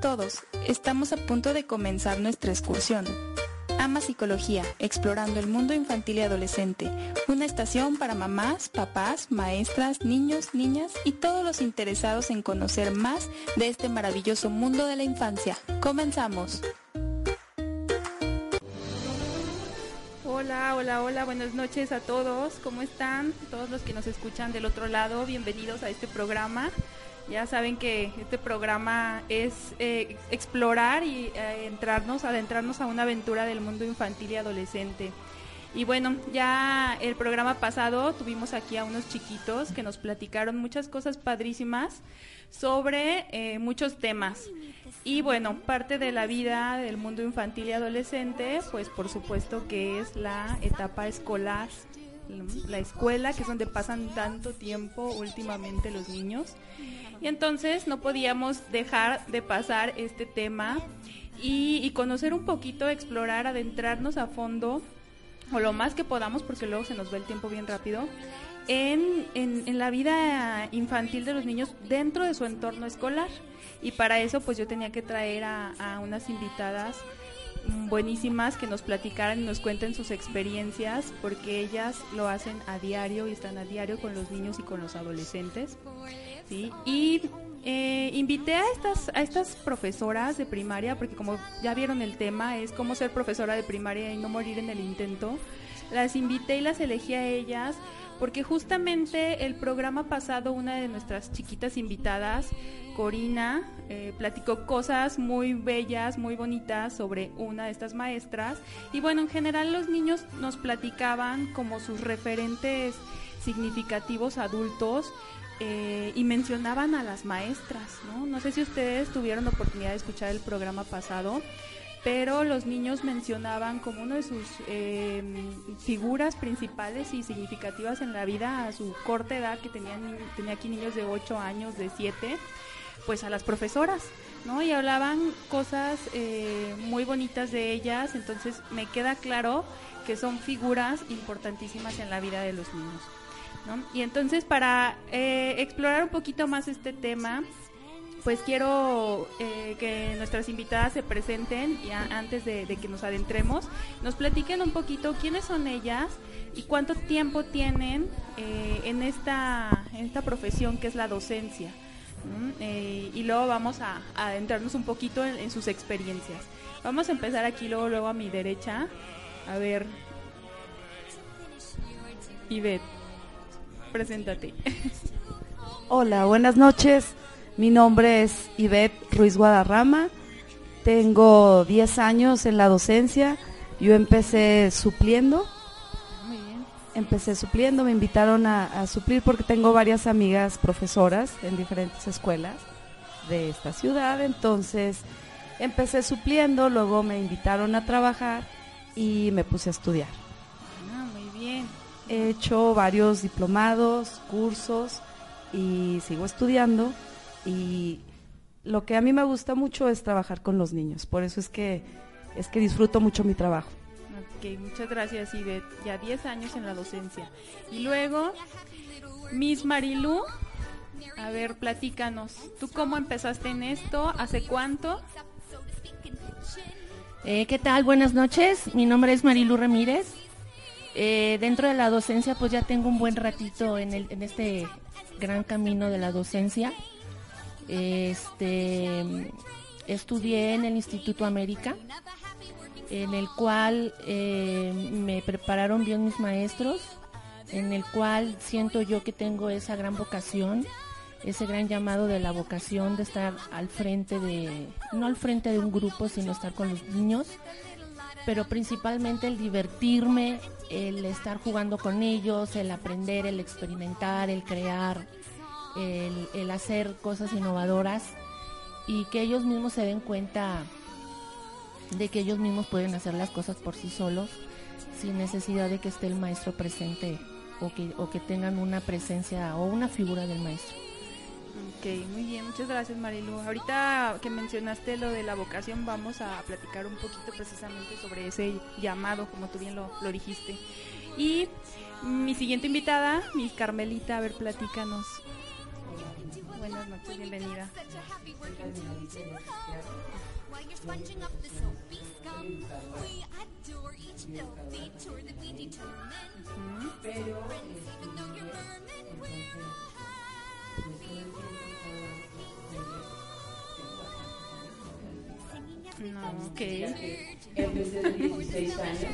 todos. Estamos a punto de comenzar nuestra excursión. Ama Psicología, explorando el mundo infantil y adolescente. Una estación para mamás, papás, maestras, niños, niñas y todos los interesados en conocer más de este maravilloso mundo de la infancia. Comenzamos. Hola, hola, hola, buenas noches a todos. ¿Cómo están? Todos los que nos escuchan del otro lado, bienvenidos a este programa. Ya saben que este programa es eh, explorar y eh, entrarnos, adentrarnos a una aventura del mundo infantil y adolescente. Y bueno, ya el programa pasado tuvimos aquí a unos chiquitos que nos platicaron muchas cosas padrísimas sobre eh, muchos temas. Y bueno, parte de la vida del mundo infantil y adolescente, pues por supuesto que es la etapa escolar, la escuela, que es donde pasan tanto tiempo últimamente los niños. Y entonces no podíamos dejar de pasar este tema y, conocer un poquito, explorar, adentrarnos a fondo, o lo más que podamos, porque luego se nos va el tiempo bien rápido, en, en, en la vida infantil de los niños dentro de su entorno escolar. Y para eso pues yo tenía que traer a, a unas invitadas buenísimas que nos platicaran y nos cuenten sus experiencias porque ellas lo hacen a diario y están a diario con los niños y con los adolescentes. ¿Sí? Y eh, invité a estas, a estas profesoras de primaria, porque como ya vieron el tema, es cómo ser profesora de primaria y no morir en el intento. Las invité y las elegí a ellas porque justamente el programa pasado una de nuestras chiquitas invitadas, Corina, eh, platicó cosas muy bellas, muy bonitas sobre una de estas maestras y bueno, en general los niños nos platicaban como sus referentes significativos adultos eh, y mencionaban a las maestras, ¿no? No sé si ustedes tuvieron la oportunidad de escuchar el programa pasado, pero los niños mencionaban como una de sus eh, figuras principales y significativas en la vida a su corta edad, que tenían, tenía aquí niños de 8 años, de 7, pues a las profesoras, ¿no? Y hablaban cosas eh, muy bonitas de ellas, entonces me queda claro que son figuras importantísimas en la vida de los niños. Y entonces para eh, explorar un poquito más este tema, pues quiero eh, que nuestras invitadas se presenten y antes de, que nos adentremos, nos platiquen un poquito quiénes son ellas y cuánto tiempo tienen eh, en, esta, en esta profesión que es la docencia. Y luego vamos a, adentrarnos un poquito en, en, sus experiencias. Vamos a empezar aquí, luego, luego a mi derecha. A ver. Ivette, preséntate. Hola, buenas noches. Mi nombre es Ivette Ruiz Guadarrama, tengo 10 años en la docencia, yo empecé supliendo, empecé supliendo, me invitaron a, suplir porque tengo varias amigas profesoras en diferentes escuelas de esta ciudad, entonces empecé supliendo, luego me invitaron a trabajar y me puse a estudiar. Ah, muy bien. He hecho varios diplomados, cursos y sigo estudiando y lo que a mí me gusta mucho es trabajar con los niños, por eso es que es que disfruto mucho mi trabajo. Ok, muchas gracias Ivette, ya 10 años en la docencia. Y luego, Miss Marilu, a ver, platícanos, ¿tú cómo empezaste en esto? ¿Hace cuánto? Eh, ¿Qué tal? Buenas noches, mi nombre es Marilu Ramírez. Eh, dentro de la docencia pues ya tengo un buen ratito en, el, en este gran camino de la docencia. Este, estudié en el Instituto América, en el cual eh, me prepararon bien mis maestros, en el cual siento yo que tengo esa gran vocación, ese gran llamado de la vocación de estar al frente de, no al frente de un grupo, sino estar con los niños, pero principalmente el divertirme, el estar jugando con ellos, el aprender, el experimentar, el crear, el, hacer cosas innovadoras y que ellos mismos se den cuenta de que ellos mismos pueden hacer las cosas por sí solos sin necesidad de que esté el maestro presente o que, o que tengan una presencia o una figura del maestro. Ok, muy bien, muchas gracias Marilu. Ahorita que mencionaste lo de la vocación, vamos a platicar un poquito precisamente sobre ese llamado, como tú bien lo, lo dijiste. Y mi siguiente invitada, Miss Carmelita, a ver, platícanos Buenas noches, bienvenida. No, ok. Empecé de 16 años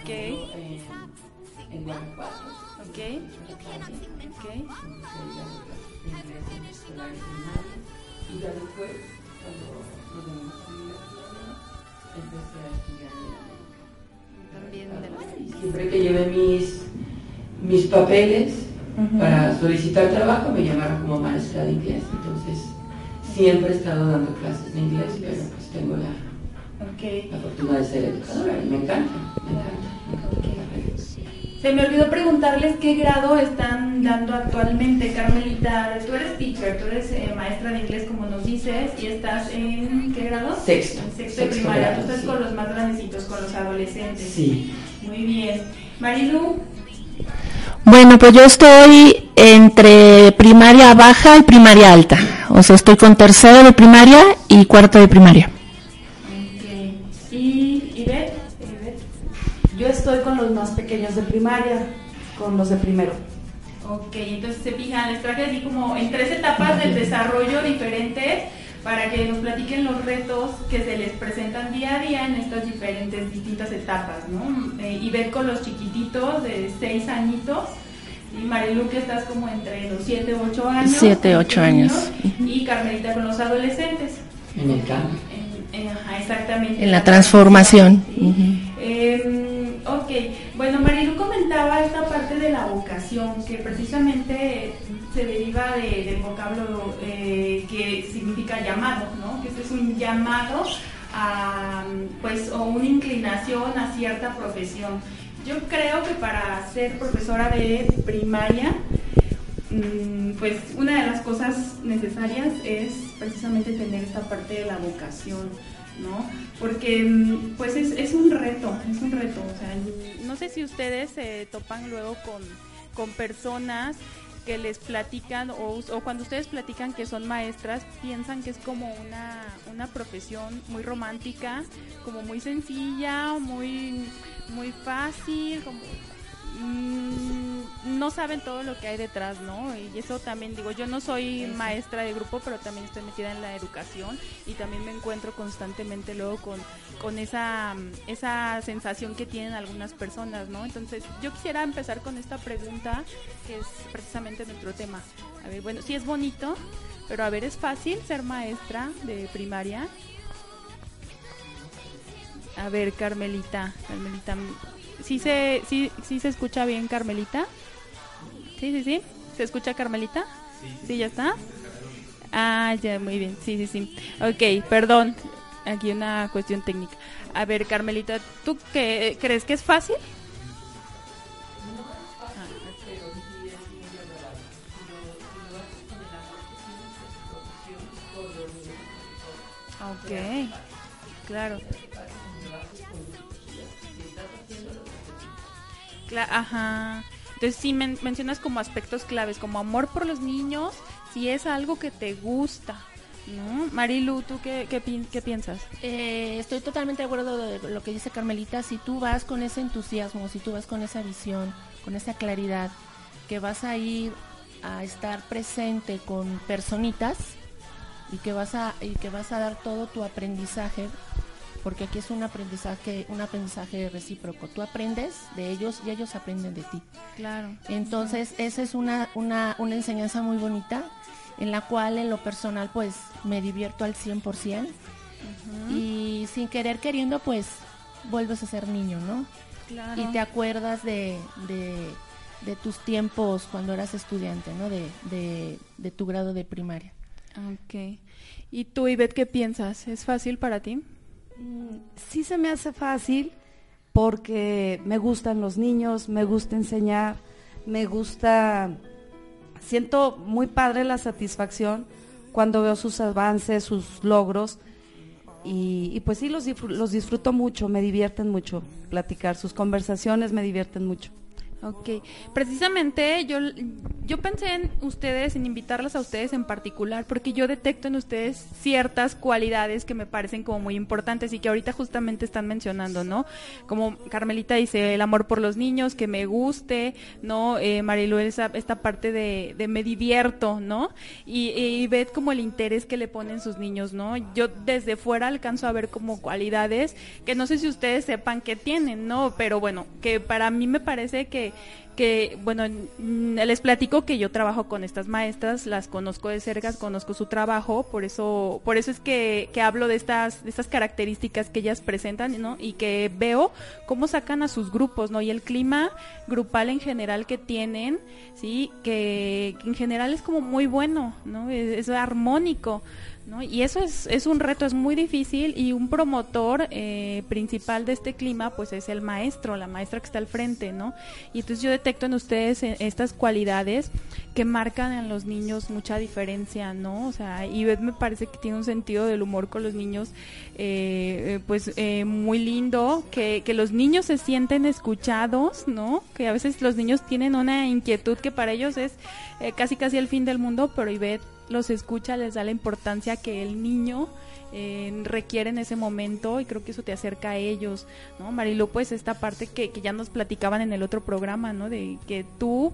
Ok. en, Guanajuato. Ok. Ok a a siempre que llevé mis, mis papeles para solicitar trabajo, me llamaron como maestra de inglés. Entonces, siempre he estado dando clases de inglés, pero pues tengo la, okay. la fortuna de ser educadora y me encanta, me encanta. Me encanta se me olvidó preguntarles qué grado están dando actualmente, Carmelita. Tú eres teacher, tú eres eh, maestra de inglés, como nos dices, y estás en qué grado? Sexto. En sexto, de primaria. tú estás con los más grandecitos, con los adolescentes. Sí. Muy bien. Marilu. Bueno, pues yo estoy entre primaria baja y primaria alta. O sea, estoy con tercero de primaria y cuarto de primaria. ¿Y eh, Yo estoy con los más pequeños de primaria, con los de primero. Ok, entonces se fijan, les traje así como en tres etapas del desarrollo diferentes para que nos platiquen los retos que se les presentan día a día en estas diferentes, distintas etapas, ¿no? Eh, y ver con los chiquititos de seis añitos, y Marilu que estás como entre los siete, ocho años. Siete, ocho años. Y Carmelita con los adolescentes. En el cambio. En, en, ajá, exactamente. En la transformación. ¿sí? Eh, ok, bueno, Marilu comentaba esta parte de la vocación, que precisamente se deriva de- del vocablo eh, que significa llamado, ¿no? Que es un llamado a, pues, o una inclinación a cierta profesión. Yo creo que para ser profesora de primaria, mm, pues una de las cosas necesarias es precisamente tener esta parte de la vocación, ¿no? Porque mm, pues es, es un reto, es un reto. O sea, no sé si ustedes se topan luego con, con personas que les platican o, cuando ustedes platican que son maestras, piensan que es como una, una profesión muy romántica, como muy sencilla, muy, muy fácil, como mm, no saben todo lo que hay detrás, ¿no? Y eso también digo, yo no soy maestra de grupo, pero también estoy metida en la educación y también me encuentro constantemente luego con, con esa, mm, esa sensación que tienen algunas personas, ¿no? Entonces, yo quisiera empezar con esta pregunta, que es precisamente nuestro tema. A ver, bueno, sí es bonito, pero a ver, ¿es fácil ser maestra de primaria? A ver, Carmelita, Carmelita, ¿sí se, sí, sí se escucha bien, Carmelita? Sí, sí, sí. ¿Se escucha, Carmelita? Sí, ya está. Ah, ya, muy bien. Sí, sí, sí. Ok, perdón. Aquí una cuestión técnica. A ver, Carmelita, ¿tú qué crees que es fácil? Ah, Ok, claro. Ajá. Entonces sí men- mencionas como aspectos claves, como amor por los niños, si es algo que te gusta, ¿no? Marilu, ¿tú qué, qué piensas? Eh, estoy totalmente de acuerdo de lo que dice Carmelita. Si tú vas con ese entusiasmo, si tú vas con esa visión, con esa claridad, que vas a ir a estar presente con personitas y que vas a y que vas a dar todo tu aprendizaje, porque aquí es un aprendizaje, un aprendizaje recíproco. Tú aprendes de ellos y ellos aprenden de ti. Claro. Entonces, esa es una, una, una enseñanza muy bonita en la cual en lo personal pues me divierto al 100% y sin querer queriendo pues vuelves a ser niño, ¿no? Claro. Y te acuerdas de, de, de tus tiempos cuando eras estudiante, ¿no? De, de, de tu grado de primaria. Ok. ¿Y tú, Ivette, qué piensas? ¿Es fácil para ti? Mm, Sí se me hace fácil porque me gustan los niños, me gusta enseñar, me gusta, siento muy padre la satisfacción cuando veo sus avances, sus logros y, pues sí los, los disfruto mucho, me divierten mucho platicar, sus conversaciones me divierten mucho. Ok, precisamente yo, yo pensé en ustedes, en invitarlas a ustedes en particular, porque yo detecto en ustedes ciertas cualidades que me parecen como muy importantes y que ahorita justamente están mencionando, ¿no? Como Carmelita dice, el amor por los niños, que me guste, ¿no? Eh, Marilu, esta parte de, de me divierto, ¿no? Y, y ved como el interés que le ponen sus niños, ¿no? Yo desde fuera alcanzo a ver como cualidades que no sé si ustedes sepan que tienen, ¿no? Pero bueno, que para mí me parece que que bueno mm, les platico que yo trabajo con estas maestras las conozco de cerca conozco su trabajo por eso por eso es que, que hablo de estas de estas características que ellas presentan ¿no? y que veo cómo sacan a sus grupos no y el clima grupal en general que tienen sí que, en general es como muy bueno no es armónico ¿no? Y eso es, es un reto, es muy difícil y un promotor eh, principal de este clima pues es el maestro, la maestra que está al frente, ¿no? Y entonces yo detecto en ustedes eh, estas cualidades que marcan en los niños mucha diferencia, ¿no? O sea, y me parece que tiene un sentido del humor con los niños eh, eh, pues eh, muy lindo, que, que los niños se sienten escuchados, ¿no? Que a veces los niños tienen una inquietud que para ellos es eh, casi casi el fin del mundo, pero Ivette los escucha, les da la importancia que el niño eh, requieren ese momento y creo que eso te acerca a ellos, ¿no? Marilu, pues esta parte que, que ya nos platicaban en el otro programa, ¿no? De que tú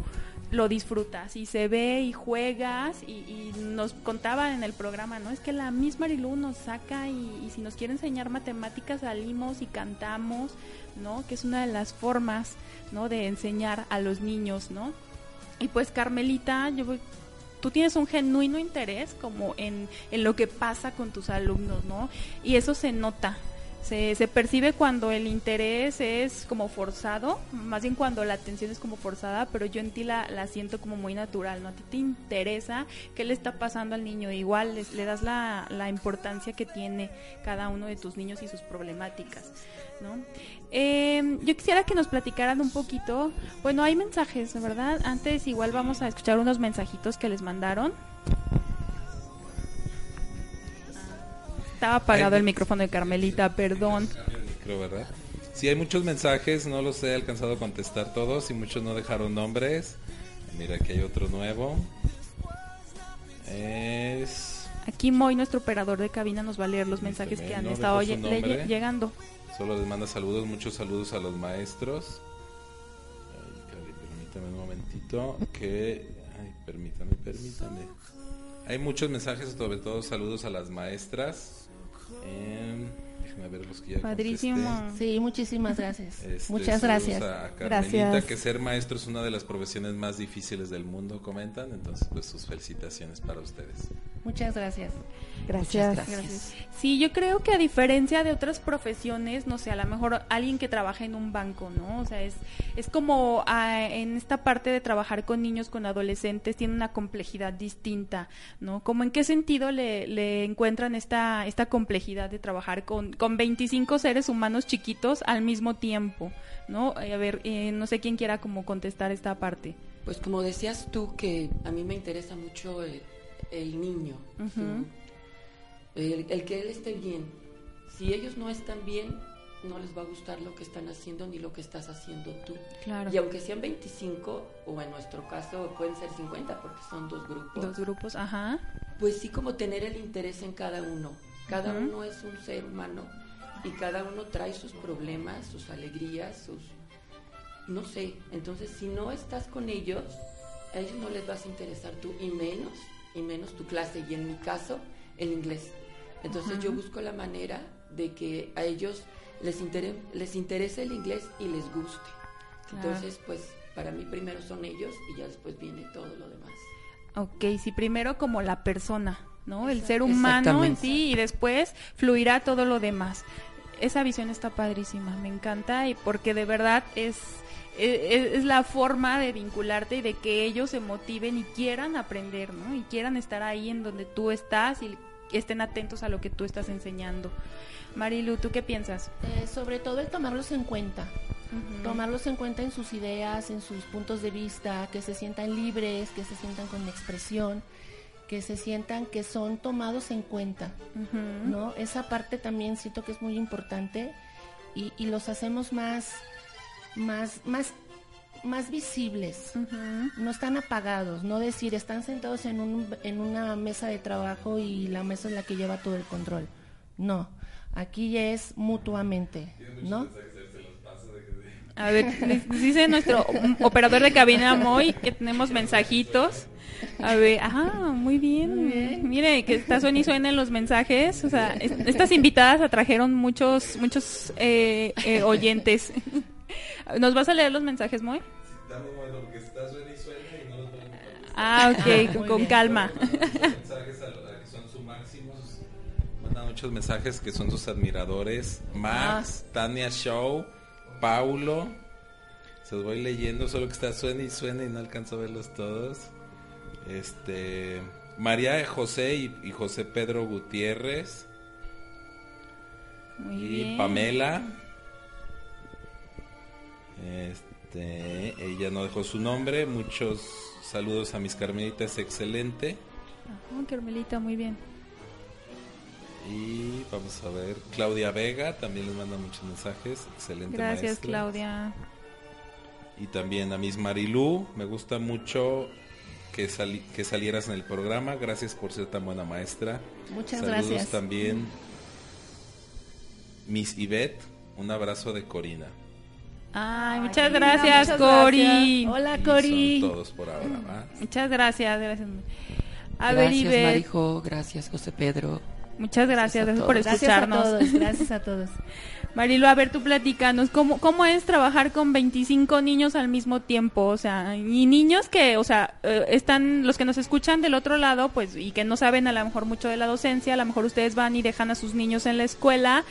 lo disfrutas y se ve y juegas y, y nos contaba en el programa, ¿no? Es que la misma Marilu nos saca y, y si nos quiere enseñar matemáticas salimos y cantamos, ¿no? Que es una de las formas, ¿no? De enseñar a los niños, ¿no? Y pues Carmelita, yo tú tienes un genuino interés como en, en lo que pasa con tus alumnos, ¿no? Y eso se nota. Se, se percibe cuando el interés es como forzado, más bien cuando la atención es como forzada, pero yo en ti la, la siento como muy natural, ¿no? A ti te interesa qué le está pasando al niño, igual les- le das la, la importancia que tiene cada uno de tus niños y sus problemáticas, ¿no? Eh, yo quisiera que nos platicaran un poquito. Bueno, hay mensajes, ¿verdad? Antes igual vamos a escuchar unos mensajitos que les mandaron. Estaba apagado el micrófono de Carmelita, perdón. Sí, hay muchos mensajes, no los he alcanzado a contestar todos y muchos no dejaron nombres. Mira, aquí hay otro nuevo. Es... Aquí Moy, nuestro operador de cabina, nos va a leer los mensajes que han no estado nombre. llegando. Solo les manda saludos, muchos saludos a los maestros. Ay, permítame un momentito que... Ay, permítame, permítame. Hay muchos mensajes, sobre todo saludos a las maestras. Em, déjame ver los que ya Padrísimo. Sí, muchísimas gracias. Este, Muchas gracias. A Carmelita, Gracias. que ser maestro es una de las profesiones más difíciles del mundo, comentan. Entonces, pues sus felicitaciones para ustedes. Muchas gracias. Gracias. Gracias. Sí, yo creo que a diferencia de otras profesiones, no sé, a lo mejor alguien que trabaja en un banco, ¿no? O sea, es, es como ah, en esta parte de trabajar con niños, con adolescentes, tiene una complejidad distinta, ¿no? Como en qué sentido le, le encuentran esta, esta complejidad de trabajar con, con 25 seres humanos chiquitos al mismo tiempo, ¿no? Eh, A ver, eh, no sé quién quiera como contestar esta parte. Pues como decías tú, que a mí me interesa mucho el, el niño, su- el, el que él esté bien. Si ellos no están bien, no les va a gustar lo que están haciendo ni lo que estás haciendo tú. Claro. Y aunque sean 25, o en nuestro caso pueden ser 50 porque son dos grupos, Dos grupos, ajá. pues sí como tener el interés en cada uno. Cada uno es un ser humano y cada uno trae sus problemas, sus alegrías, sus... No sé, entonces si no estás con ellos, a ellos no les vas a interesar tú y menos, y menos tu clase y en mi caso el inglés. Entonces yo busco la manera de que a ellos les, intere- les interese el inglés y les guste. Claro. Entonces pues para mí primero son ellos y ya después viene todo lo demás. Ok, sí, primero como la persona, ¿no? El ser humano en sí y después fluirá todo lo demás. Esa visión está padrísima, me encanta y porque de verdad es, es, es la forma de vincularte y de que ellos se motiven y quieran aprender, ¿no? Y quieran estar ahí en donde tú estás y estén atentos a lo que tú estás enseñando. Marilu, ¿tú qué piensas? Eh, sobre todo el tomarlos en cuenta. Tomarlos en cuenta en sus ideas, en sus puntos de vista, que se sientan libres, que se sientan con expresión, que se sientan que son tomados en cuenta. ¿no? Esa parte también siento que es muy importante y, y los hacemos más, más, más, más visibles. No están apagados, no decir están sentados en, un, en una mesa de trabajo y la mesa es la que lleva todo el control. No, aquí ya es mutuamente, ¿no? A ver, dice nuestro operador de cabina Moy que tenemos mensajitos. A ver, ah, muy bien. Mire, que está suena y suena en los mensajes. O sea, es- estas invitadas atrajeron muchos, muchos eh, eh, oyentes. ¿Nos vas a leer los mensajes, Moy? porque está suena y suena y no los Ah, ok, Ah, con, con bien. calma. muchos mensajes que son sus admiradores. Max, Tania Show, Paulo. Se los voy leyendo, solo que está suena y suena y no alcanzo a verlos todos. Este. María José y, y José Pedro Gutiérrez. Muy y bien. Pamela. Este, ella no dejó su nombre. Muchos saludos a mis carmelitas, excelente. Ajá, Carmelita, muy bien. Y vamos a ver, Claudia Vega también les manda muchos mensajes. Excelente Gracias, maestra. Claudia. Y también a Miss Marilú, me gusta mucho que, sali- que salieras en el programa. Gracias por ser tan buena maestra. Muchas Saludos gracias. también. Miss Ivette, un abrazo de Corina. Ay, muchas gracias, muchas Cori. gracias. Hola, Y Cori. Son todos por ahora, ¿va? Muchas gracias, gracias. A ver, gracias Ivette, Marijo, gracias José Pedro. Muchas gracias, Gracias a gracias por todos. Gracias a escucharnos. todos, gracias a todos. Marilo, a ver, tú platícanos, ¿cómo, ¿cómo es trabajar con 25 niños al mismo tiempo? O sea, y niños que, o sea, eh, están, los que nos escuchan del otro lado, pues, y que no saben a lo mejor mucho de la docencia, a lo mejor ustedes van y dejan a sus niños en la escuela,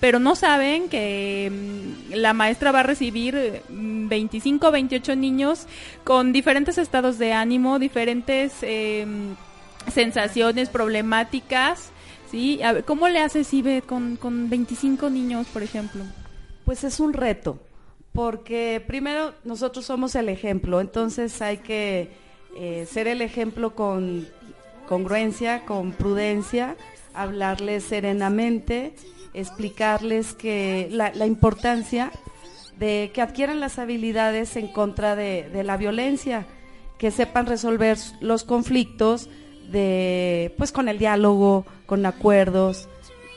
pero no saben que mm, la maestra va a recibir eh, mm, 25, 28 niños con diferentes estados de ánimo, diferentes eh, sensaciones, problemáticas. Sí, a ver, ¿cómo le haces, Ibe, con, con 25 niños, por ejemplo? Pues es un reto, porque primero nosotros somos el ejemplo, entonces hay que eh, ser el ejemplo con congruencia, con prudencia, hablarles serenamente, explicarles que la, importancia de que adquieran las habilidades en contra de la violencia, que sepan resolver los conflictos de pues con el diálogo, con acuerdos,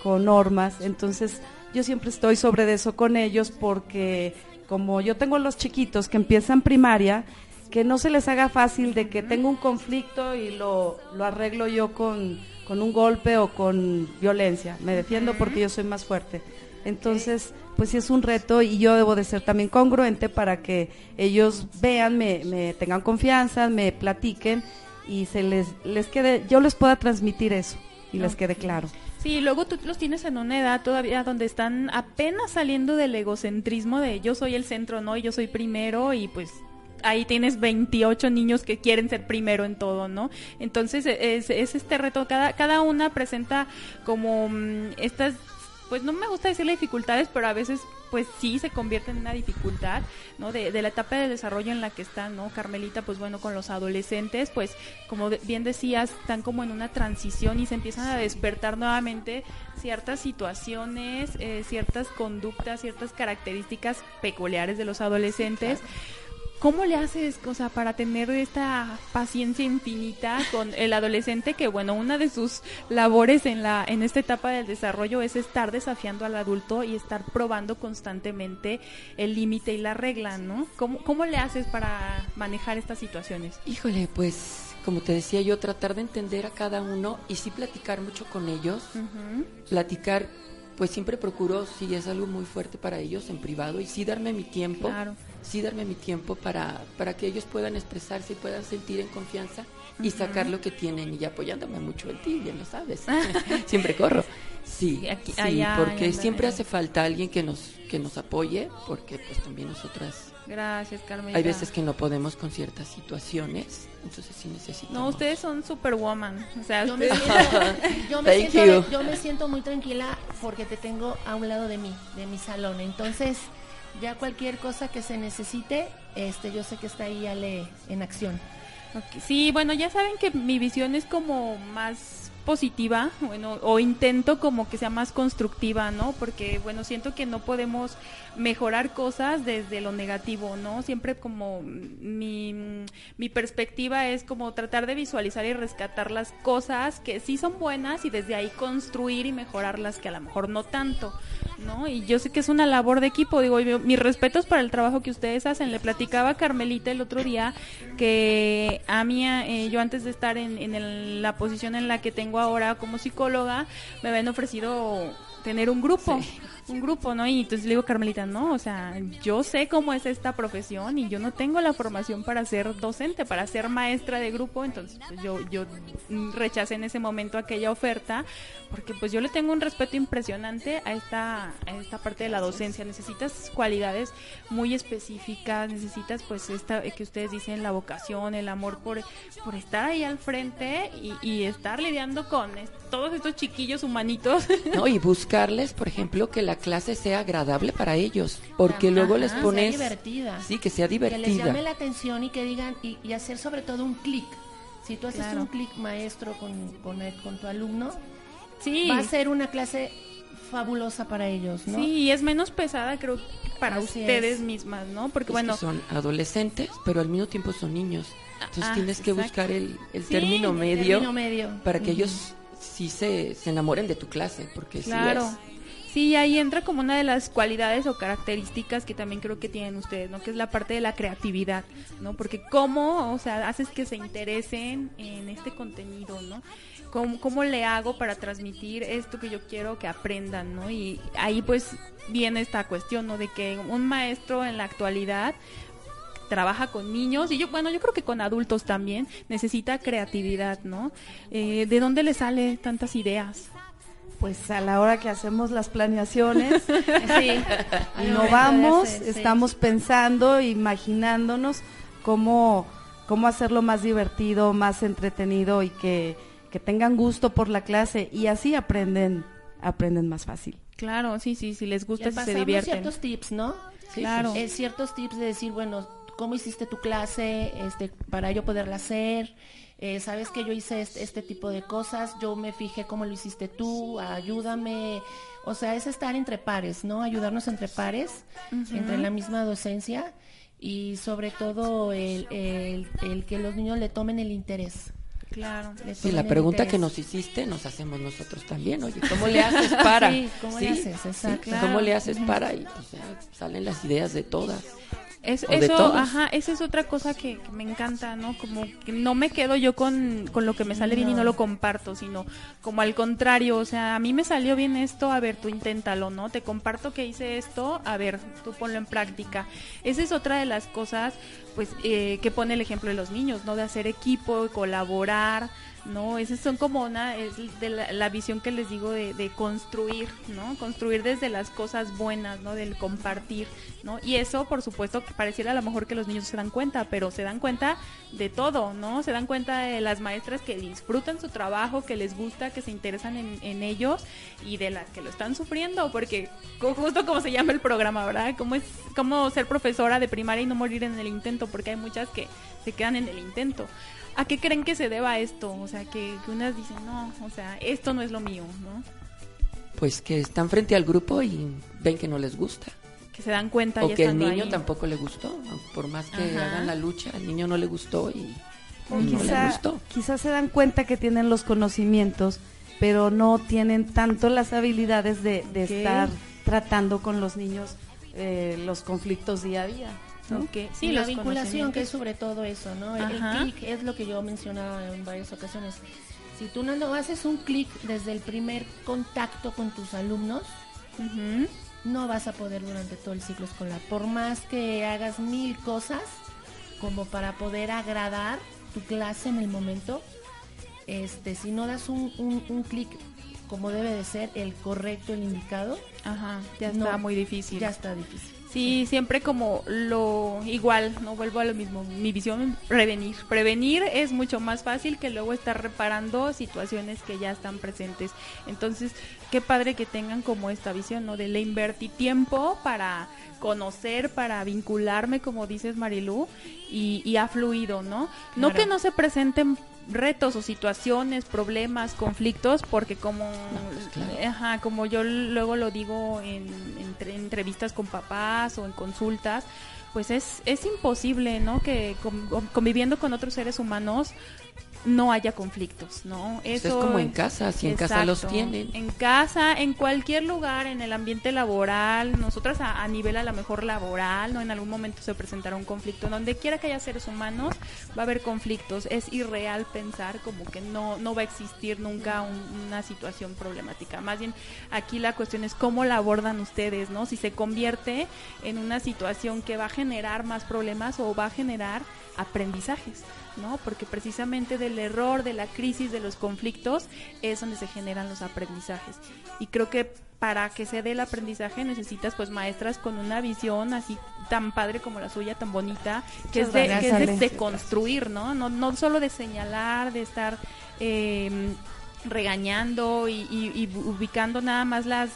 con normas. Entonces, yo siempre estoy sobre eso con ellos porque como yo tengo los chiquitos que empiezan primaria, que no se les haga fácil de que tengo un conflicto y lo, lo arreglo yo con, con un golpe o con violencia. Me defiendo porque yo soy más fuerte. Entonces, pues sí es un reto y yo debo de ser también congruente para que ellos vean, me, me tengan confianza, me platiquen y se les, les quede, yo les pueda transmitir eso y les quede claro. Sí, luego tú los tienes en una edad todavía donde están apenas saliendo del egocentrismo de yo soy el centro, ¿no? Y yo soy primero y pues ahí tienes 28 niños que quieren ser primero en todo, ¿no? Entonces es, es este reto, cada, cada una presenta como mm, estas, pues no me gusta decirle dificultades, pero a veces pues sí se convierte en una dificultad, ¿no? De, de la etapa de desarrollo en la que están, ¿no? Carmelita, pues bueno, con los adolescentes, pues como bien decías, están como en una transición y se empiezan a despertar nuevamente ciertas situaciones, eh, ciertas conductas, ciertas características peculiares de los adolescentes. ¿Cómo le haces, o sea, para tener esta paciencia infinita con el adolescente que, bueno, una de sus labores en la en esta etapa del desarrollo es estar desafiando al adulto y estar probando constantemente el límite y la regla, ¿no? ¿Cómo, ¿Cómo le haces para manejar estas situaciones? Híjole, pues como te decía yo, tratar de entender a cada uno y sí platicar mucho con ellos. Ujú. Platicar, pues siempre procuro, si es algo muy fuerte para ellos, en privado y sí darme mi tiempo. Claro. Sí darme mi tiempo para, para que ellos puedan expresarse y puedan sentir en confianza y sacar lo que tienen y apoyándome mucho en ti, ya lo sabes. siempre corro. Sí, aquí- sí, allá, porque allá, siempre allá. hace falta alguien que nos que nos apoye, porque pues también nosotras Gracias, Carmelita. hay veces que no podemos con ciertas situaciones, entonces sí necesitamos. No, ustedes son superwoman. O sea, Yo me, siento, yo, me Thank siento, you. yo me siento muy tranquila porque te tengo a un lado de mí, de mi salón. Entonces, ya cualquier cosa que se necesite, este, yo sé que está ahí Ale en acción. Sí, bueno, ya saben que mi visión es como más positiva, bueno, o intento como que sea más constructiva, ¿no? Porque, bueno, siento que no podemos mejorar cosas desde lo negativo, ¿no? Siempre como mi, mi perspectiva es como tratar de visualizar y rescatar las cosas que sí son buenas y desde ahí construir y mejorar las que a lo mejor no tanto, ¿no? Y yo sé que es una labor de equipo, digo, yo- mis respetos para el trabajo que ustedes hacen. Le platicaba a Carmelita el otro día que a mí, eh, yo antes de estar en, en la posición en la que tengo ahora como psicóloga, me habían ofrecido tener un grupo, un grupo, ¿no? Y entonces le digo, Carmelita, no, o sea, yo sé cómo es esta profesión y yo no tengo la formación para ser docente, para ser maestra de grupo, entonces pues, yo, yo rechacé en ese momento aquella oferta porque pues yo le tengo un respeto impresionante a esta, a esta parte de la docencia, necesitas cualidades muy específicas, necesitas pues esta que ustedes dicen, la vocación, el amor por, por estar ahí al frente y, y estar lidiando con todos estos chiquillos humanitos. No, y buscarles, por ejemplo, que la clase sea agradable para ellos, porque luego les sea pones divertida. Sí, que sea que les divertida. llame la atención y que digan, y, y hacer sobre todo un clic. Si tú haces Claro. un clic maestro con, con, el- con tu alumno, sí, va a ser una clase fabulosa para ellos, ¿no? Sí, y es menos pesada, creo, para Así ustedes es. mismas, ¿no? Porque Es bueno, que son adolescentes, pero al mismo tiempo son niños. Entonces Ah, tienes que exacto. buscar el, el Sí, término el medio Término medio. para que ellos sí se, se enamoren de tu clase, porque sí Claro. es. Sí, ahí entra como una de las cualidades o características que también creo que tienen ustedes, ¿no? Que es la parte de la creatividad, ¿no? Porque cómo, o sea, haces que se interesen en este contenido, ¿no? ¿Cómo, le hago para transmitir esto que yo quiero que aprendan, ¿no? Y ahí pues viene esta cuestión, ¿no? De que un maestro en la actualidad trabaja con niños y yo bueno yo creo que con adultos también necesita creatividad no Eh, de dónde le sale tantas ideas Pues a la hora que hacemos las planeaciones, Sí. De innovamos, hacer, sí. estamos pensando, imaginándonos cómo, cómo hacerlo más divertido, más entretenido y que, que tengan gusto por la clase y así aprenden, aprenden más fácil. Claro, sí, sí, si les Le gusta, si se divierten. ciertos tips, ¿no? Claro. Eh, ciertos tips de decir, bueno, ¿cómo hiciste tu clase este, para yo poderla hacer? Eh, Sabes que yo hice este, este tipo de cosas, yo me fijé cómo lo hiciste tú, ayúdame. O sea, es estar entre pares, ¿no? Ayudarnos entre pares, entre la misma docencia y sobre todo el, el- el que los niños le tomen el interés. Claro. Sí, la pregunta que nos hiciste nos hacemos nosotros también, oye, ¿cómo le haces para? Sí, ¿cómo le haces? Exacto. ¿Cómo le haces para? Y pues, ya salen las ideas de todas. Es, eso, ajá, esa es otra cosa que, que me encanta, ¿no? Como que no me quedo yo con, con lo que me sale bien y no lo comparto, sino como al contrario, o sea, a mí me salió bien esto, a ver, tú inténtalo, ¿no? Te comparto que hice esto, a ver, tú ponlo en práctica. Esa es otra de las cosas, pues, eh, que pone el ejemplo de los niños, ¿no? De hacer equipo, colaborar, ¿no? Esas son como una, es de la, la visión que les digo de, de construir, ¿no? Construir desde las cosas buenas, ¿no? Del compartir, ¿no? Y eso, por supuesto, que pareciera a lo mejor que los niños se dan cuenta, pero se dan cuenta de todo, ¿no? Se dan cuenta de las maestras que disfrutan su trabajo, que les gusta, que se interesan en, en ellos y de las que lo están sufriendo, porque justo como se llama el programa, ¿verdad? ¿Cómo es cómo ser profesora de primaria y no morir en el intento? Porque hay muchas que se quedan en el intento. ¿A qué creen que se deba esto? O sea, que, que unas dicen, no, o sea, esto no es lo mío, ¿no? Pues que están frente al grupo y ven que no les gusta. Que se dan cuenta O ya que el niño ahí. tampoco le gustó. Por más que Ajá. hagan la lucha, al niño no le gustó y, O y no le quizá, gustó. quizás se dan cuenta que tienen los conocimientos, pero no tienen tanto las habilidades de, de estar tratando con los niños eh, los conflictos día a día. Sí, Sí, la vinculación, que es sobre todo eso, ¿no? El- clic es lo que yo mencionaba en varias ocasiones. Si tú no, no haces un clic desde el primer contacto con tus alumnos, no vas a poder durante todo el ciclo escolar. Por más que hagas mil cosas como para poder agradar tu clase en el momento, este, si no das un, un, un clic como debe de ser, el correcto, el indicado, Ajá, ya No, está muy difícil. ya está difícil. Sí, siempre como lo igual, no vuelvo a lo mismo. Mi visión, prevenir. Prevenir es mucho más fácil que luego estar reparando situaciones que ya están presentes. Entonces, qué padre que tengan como esta visión, ¿no? De le invertir tiempo para conocer, para vincularme, como dices Marilú, y, y ha fluido, ¿no? No que no se presenten retos o situaciones, problemas, conflictos, porque como, pues, claro. ajá, como yo luego lo digo en, entre- entrevistas con papás o en consultas, pues es, es imposible, ¿no? Que con- conviviendo con otros seres humanos no haya conflictos, ¿no? Pues es como en casa, si en casa los tienen. En casa, en cualquier lugar, en el ambiente laboral, nosotras a, a nivel a lo mejor laboral, ¿no? En algún momento se presentará un conflicto. Donde quiera que haya seres humanos, va a haber conflictos. Es irreal pensar como que no, no va a existir nunca un- una situación problemática. Más bien, aquí la cuestión es cómo la abordan ustedes, ¿no? Si se convierte en una situación que va a generar más problemas o va a generar aprendizajes, ¿no? Porque precisamente del error, de la crisis, de los conflictos es donde se generan los aprendizajes. Y creo que para que se dé el aprendizaje necesitas pues maestras con una visión así tan padre como la suya, tan bonita, que es de, gracias, que es de, de construir, ¿no? ¿no? No solo de señalar, de estar eh, regañando y, y- y ubicando nada más las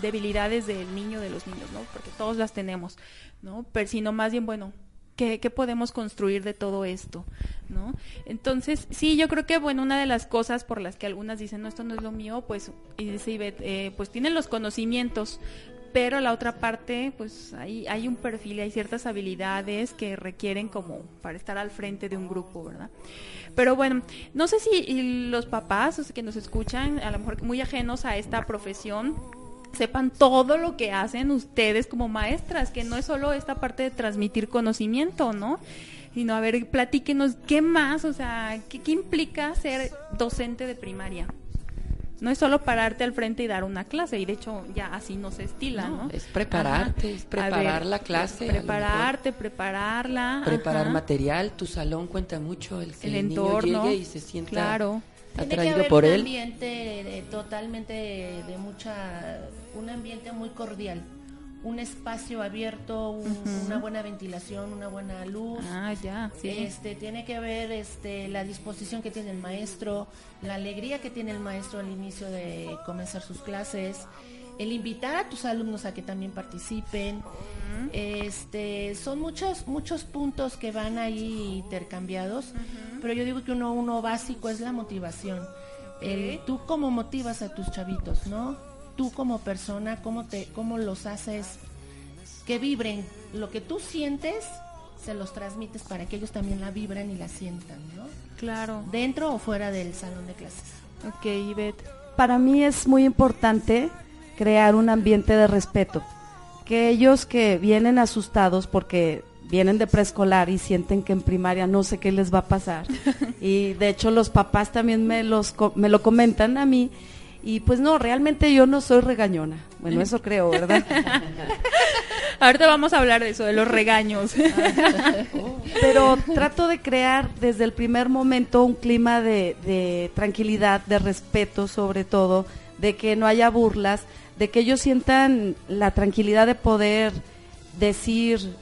debilidades del niño, de los niños, ¿no? Porque todos las tenemos, ¿no? Pero sino más bien, bueno, ¿Qué, ¿Qué podemos construir de todo esto? ¿no? Entonces, sí, yo creo que, bueno, una de las cosas por las que algunas dicen, no, esto no es lo mío, pues, y dice Ivette, eh, pues tienen los conocimientos, pero la otra parte, pues hay, hay un perfil hay ciertas habilidades que requieren como para estar al frente de un grupo, ¿verdad? Pero bueno, no sé si los papás que nos escuchan, a lo mejor muy ajenos a esta profesión, sepan todo lo que hacen ustedes como maestras, que no es solo esta parte de transmitir conocimiento, ¿no? Sino, a ver, platíquenos, ¿qué más? O sea, ¿qué, qué implica ser docente de primaria? No es solo pararte al frente y dar una clase, y de hecho ya así no se estila, ¿no? Es prepararte, es preparar la clase. Prepararte, prepararla. Preparar material, tu salón cuenta mucho, el que el, entorno, llegue y se sienta claro. Atraído por él. Un ambiente totalmente de mucha, un ambiente muy cordial un espacio abierto, una buena ventilación, una buena luz. Ah, ya, Este, tiene que ver este, la disposición que tiene el maestro, la alegría que tiene el maestro al inicio de comenzar sus clases, el invitar a tus alumnos a que también participen. Este, son muchos muchos puntos que van ahí intercambiados, pero yo digo que uno uno básico es la motivación. El, tú cómo motivas a tus chavitos, ¿no? tú como persona, cómo, te, cómo los haces que vibren. Lo que tú sientes, se los transmites para que ellos también la vibren y la sientan, ¿no? Claro. Dentro o fuera del salón de clases. Ok, Ivette. Para mí es muy importante crear un ambiente de respeto. Que ellos que vienen asustados porque vienen de preescolar y sienten que en primaria no sé qué les va a pasar. y de hecho los papás también me, los, me lo comentan a mí y pues no, realmente yo no soy regañona. Bueno, eso creo, ¿verdad? Ahorita vamos a hablar de eso, de los regaños. Pero trato de crear desde el primer momento un clima de, tranquilidad, de respeto sobre todo, de que no haya burlas, de que ellos sientan la tranquilidad de poder decir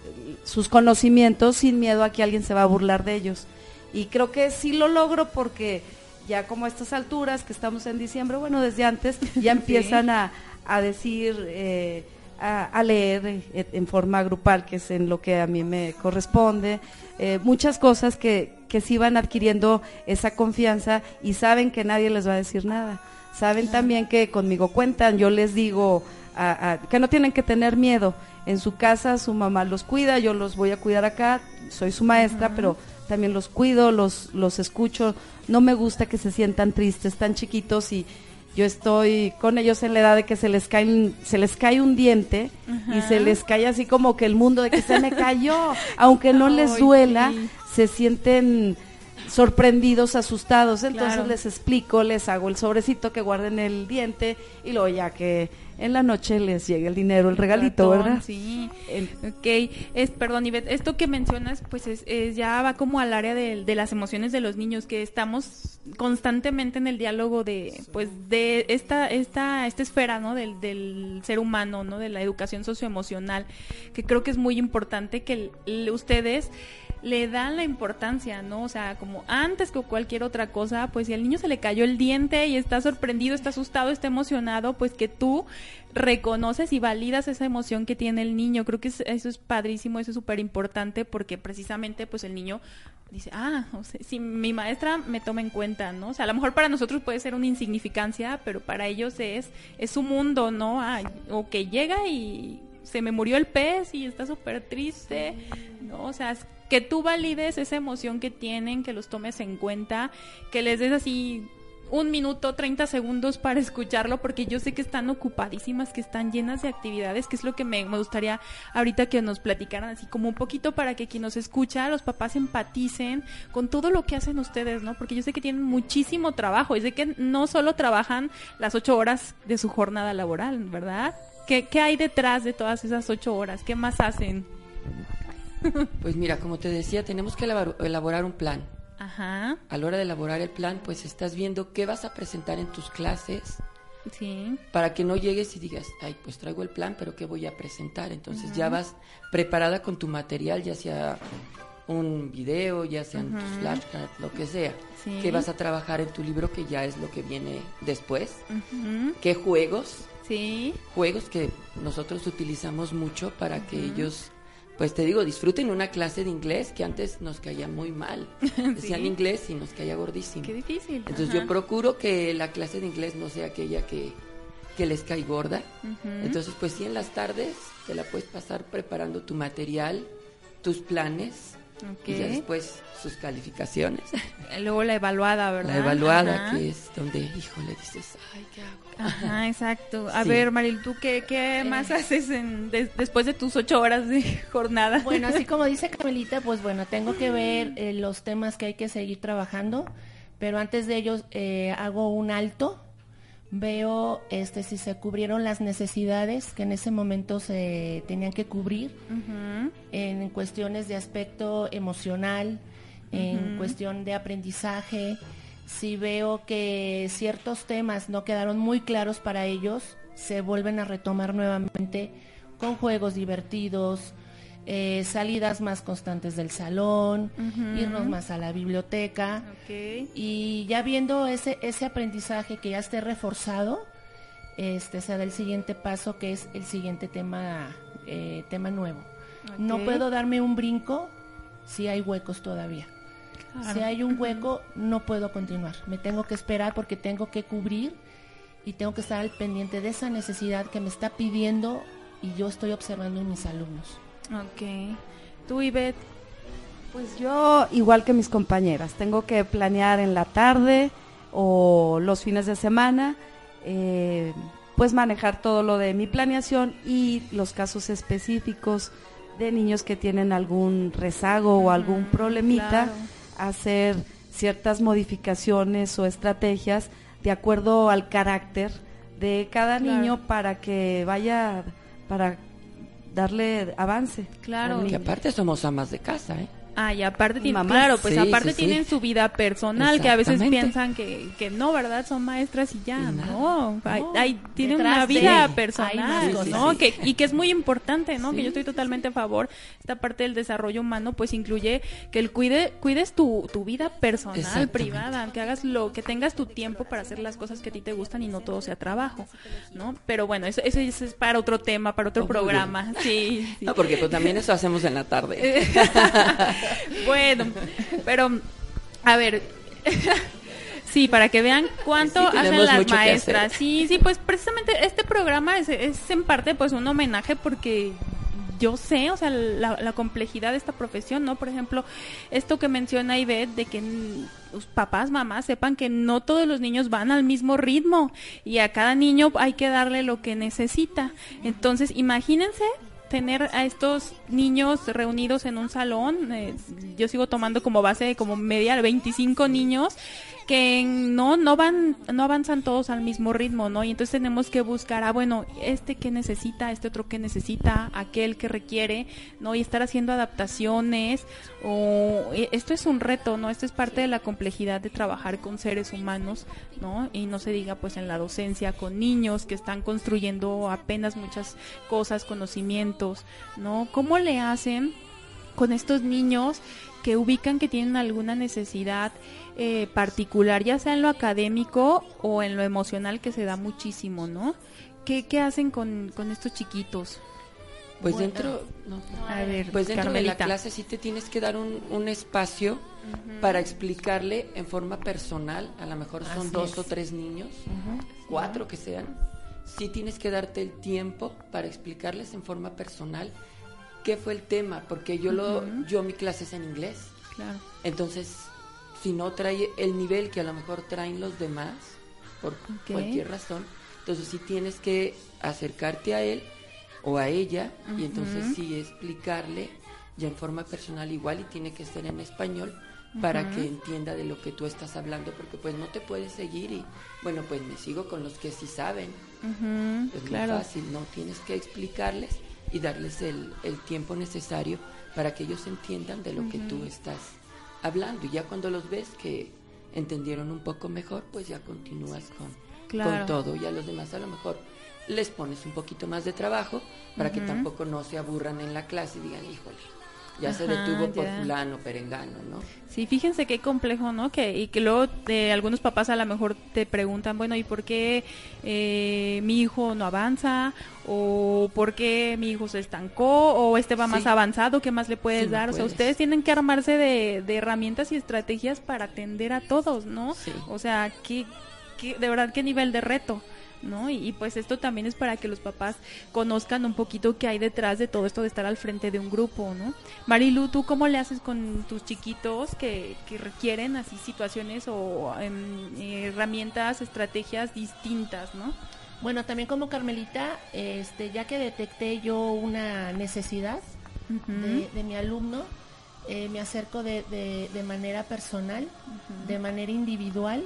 sus conocimientos sin miedo a que alguien se va a burlar de ellos. Y creo que sí lo logro porque ya como a estas alturas, que estamos en diciembre, bueno, desde antes, ya empiezan a, decir, eh, a, leer eh, en forma grupal, que es en lo que a mí me corresponde, eh, muchas cosas que, que sí van adquiriendo esa confianza y saben que nadie les va a decir nada. Saben también que conmigo cuentan, yo les digo que no tienen que tener miedo. En su casa su mamá los cuida, yo los voy a cuidar acá, soy su maestra, pero también los cuido, los, los escucho. No me gusta que se sientan tristes, tan chiquitos y yo estoy con ellos en la edad de que se les cae, se les cae un diente y se les cae así como que el mundo de que se me cayó, aunque no les duela, se sienten sorprendidos, asustados, entonces les explico, les hago el sobrecito que guarden el diente y luego ya que en la noche les llega el dinero, el regalito, ¿verdad? Sí. Ok, es, perdón, Ivette, esto que mencionas, pues es, ya va como al área de, de, las emociones de los niños, que estamos constantemente en el diálogo de, pues, de esta, esta, esta esfera, ¿no? Del, del ser humano, ¿no? De la educación socioemocional, que creo que es muy importante que ustedes le dan la importancia, ¿no? O sea, como antes que cualquier otra cosa, pues si al niño se le cayó el diente y está sorprendido, está asustado, está emocionado, pues que tú reconoces y validas esa emoción que tiene el niño. Creo que eso es padrísimo, eso es súper importante porque precisamente pues el niño dice, ah, o sea, si mi maestra me toma en cuenta, ¿no? O sea, a lo mejor para nosotros puede ser una insignificancia, pero para ellos es, es su mundo, ¿no? Ah, o que llega y se me murió el pez y está súper triste, ¿no? O sea, que tú valides esa emoción que tienen, que los tomes en cuenta, que les des así un minuto, 30 segundos para escucharlo, porque yo sé que están ocupadísimas, que están llenas de actividades, que es lo que me, gustaría ahorita que nos platicaran, así como un poquito para que quien nos escucha, los papás empaticen con todo lo que hacen ustedes, ¿no? Porque yo sé que tienen muchísimo trabajo, y sé que no solo trabajan las ocho horas de su jornada laboral, ¿verdad? ¿Qué, qué hay detrás de todas esas ocho horas? ¿Qué más hacen? Pues mira, como te decía, tenemos que elaborar un plan. Ajá. A la hora de elaborar el plan, pues estás viendo qué vas a presentar en tus clases. Sí. Para que no llegues y digas, ay, pues traigo el plan, pero ¿qué voy a presentar? Entonces ya vas preparada con tu material, ya sea un video, ya sean tus flashcards, lo que sea. Sí. Que vas a trabajar en tu libro, que ya es lo que viene después. ¿Qué juegos? Sí. Juegos que nosotros utilizamos mucho para que ellos pues te digo, disfruten una clase de inglés que antes nos caía muy mal. Decían Sí. inglés y nos caía gordísimo. Qué difícil. Entonces Ajá. yo procuro que la clase de inglés no sea aquella que, que les cae gorda. Entonces, pues sí, en las tardes te la puedes pasar preparando tu material, tus planes Y ya después sus calificaciones. Luego la evaluada, ¿verdad? La evaluada, Ajá. que es donde, híjole, dices, ay, ¿qué hago? Ajá, exacto. A Sí. ver, Maril, ¿tú qué, qué más haces en, des- después de tus ocho horas de jornada? Bueno, así como dice Carmelita, pues bueno, tengo que ver eh, los temas que hay que seguir trabajando, pero antes de ellos eh, hago un alto, veo este si se cubrieron las necesidades que en ese momento se tenían que cubrir en cuestiones de aspecto emocional, en cuestión de aprendizaje, si veo que ciertos temas no quedaron muy claros para ellos, se vuelven a retomar nuevamente con juegos divertidos, eh, salidas más constantes del salón, irnos más a la biblioteca y ya viendo ese ese aprendizaje que ya esté reforzado, este se da el siguiente paso que es el siguiente tema eh, tema nuevo. No puedo darme un brinco si hay huecos todavía. Claro. Si hay un hueco, no puedo continuar. Me tengo que esperar porque tengo que cubrir y tengo que estar al pendiente de esa necesidad que me está pidiendo y yo estoy observando en mis alumnos. Ok. Tú, Ivette. Pues yo, igual que mis compañeras, tengo que planear en la tarde o los fines de semana, eh, pues manejar todo lo de mi planeación y los casos específicos de niños que tienen algún rezago o algún problemita, claro. hacer ciertas modificaciones o estrategias de acuerdo al carácter de cada Claro. niño para que vaya, para darle avance. Claro. Que aparte somos amas de casa, ¿eh? Ah, y aparte tienen, claro, pues Sí, aparte sí, sí. tienen su vida personal, que a veces piensan que, que no, ¿verdad? Son maestras y ya, nada. no. Hay, No, hay- tienen detrás una vida personal. ¿no? Sí, Que, y que es muy importante, ¿no? Sí. Que yo estoy totalmente a favor. Esta parte del desarrollo humano, pues incluye que el cuide, cuides tu, tu vida personal, privada, que hagas lo, que tengas tu tiempo para hacer las cosas que a ti te gustan y no todo sea trabajo, ¿no? Pero bueno, eso, eso es para otro tema, para otro Obvio. programa, sí. sí. No, porque pues también eso hacemos en la tarde. Bueno, pero a ver, sí, para que vean cuánto Sí, hacen las maestras. Sí, sí, pues precisamente este programa es, es en parte pues un homenaje porque yo sé, o sea, la, la complejidad de esta profesión, ¿no? Por ejemplo, esto que menciona Ivette de que los papás, mamás sepan que no todos los niños van al mismo ritmo y a cada niño hay que darle lo que necesita. Entonces, imagínense tener a estos niños reunidos en un salón, eh, yo sigo tomando como base como media 25 niños que no no van no avanzan todos al mismo ritmo, ¿no? Y entonces tenemos que buscar, ah, bueno, este que necesita, este otro que necesita, aquel que requiere, ¿no? Y estar haciendo adaptaciones o eh, esto es un reto, ¿no? Esto es parte de la complejidad de trabajar con seres humanos, ¿no? Y no se diga pues en la docencia con niños que están construyendo apenas muchas cosas, conocimientos, ¿no? ¿Cómo le hacen con estos niños que ubican que tienen alguna necesidad eh, particular, ya sea en lo académico o en lo emocional, que se da muchísimo, ¿no? ¿Qué, qué hacen con, con estos chiquitos? Pues Bueno. dentro, no. A ver, pues dentro de la clase sí te tienes que dar un, un espacio para explicarle en forma personal, a lo mejor son Así dos es. o tres niños, cuatro que sean, sí tienes que darte el tiempo para explicarles en forma personal qué fue el tema, porque yo lo, yo mi clase es en inglés, Claro. entonces si no trae el nivel que a lo mejor traen los demás, por cualquier razón, entonces sí tienes que acercarte a él o a ella y entonces sí explicarle ya en forma personal igual y tiene que ser en español para que entienda de lo que tú estás hablando porque pues no te puedes seguir y bueno pues me sigo con los que sí saben. Es claro. muy fácil no tienes que explicarles y darles el, el tiempo necesario para que ellos entiendan de lo que tú estás hablando y ya cuando los ves que entendieron un poco mejor pues ya continúas con, Claro. con todo y a los demás a lo mejor les pones un poquito más de trabajo para que tampoco no se aburran en la clase y digan híjole ya se detuvo por ya. fulano, perengano, ¿no? Sí, fíjense qué complejo, ¿no? Que, y que luego eh, algunos papás a lo mejor te preguntan, bueno, ¿y por qué eh, mi hijo no avanza? ¿O por qué mi hijo se estancó? ¿O este va más avanzado? ¿Qué más le puedes Sí, dar? O sea, puedes. ustedes tienen que armarse de, de herramientas y estrategias para atender a todos, ¿no? Sí. O sea, ¿qué, qué, de verdad, qué nivel de reto. ¿No? Y, y pues esto también es para que los papás conozcan un poquito qué hay detrás de todo esto de estar al frente de un grupo, ¿no? Marilu, ¿tú cómo le haces con tus chiquitos que, que requieren así situaciones o em, herramientas, estrategias distintas, ¿no? Bueno, también como Carmelita, este, ya que detecté yo una necesidad de, de mi alumno, eh, me acerco de, de- de manera personal, de manera individual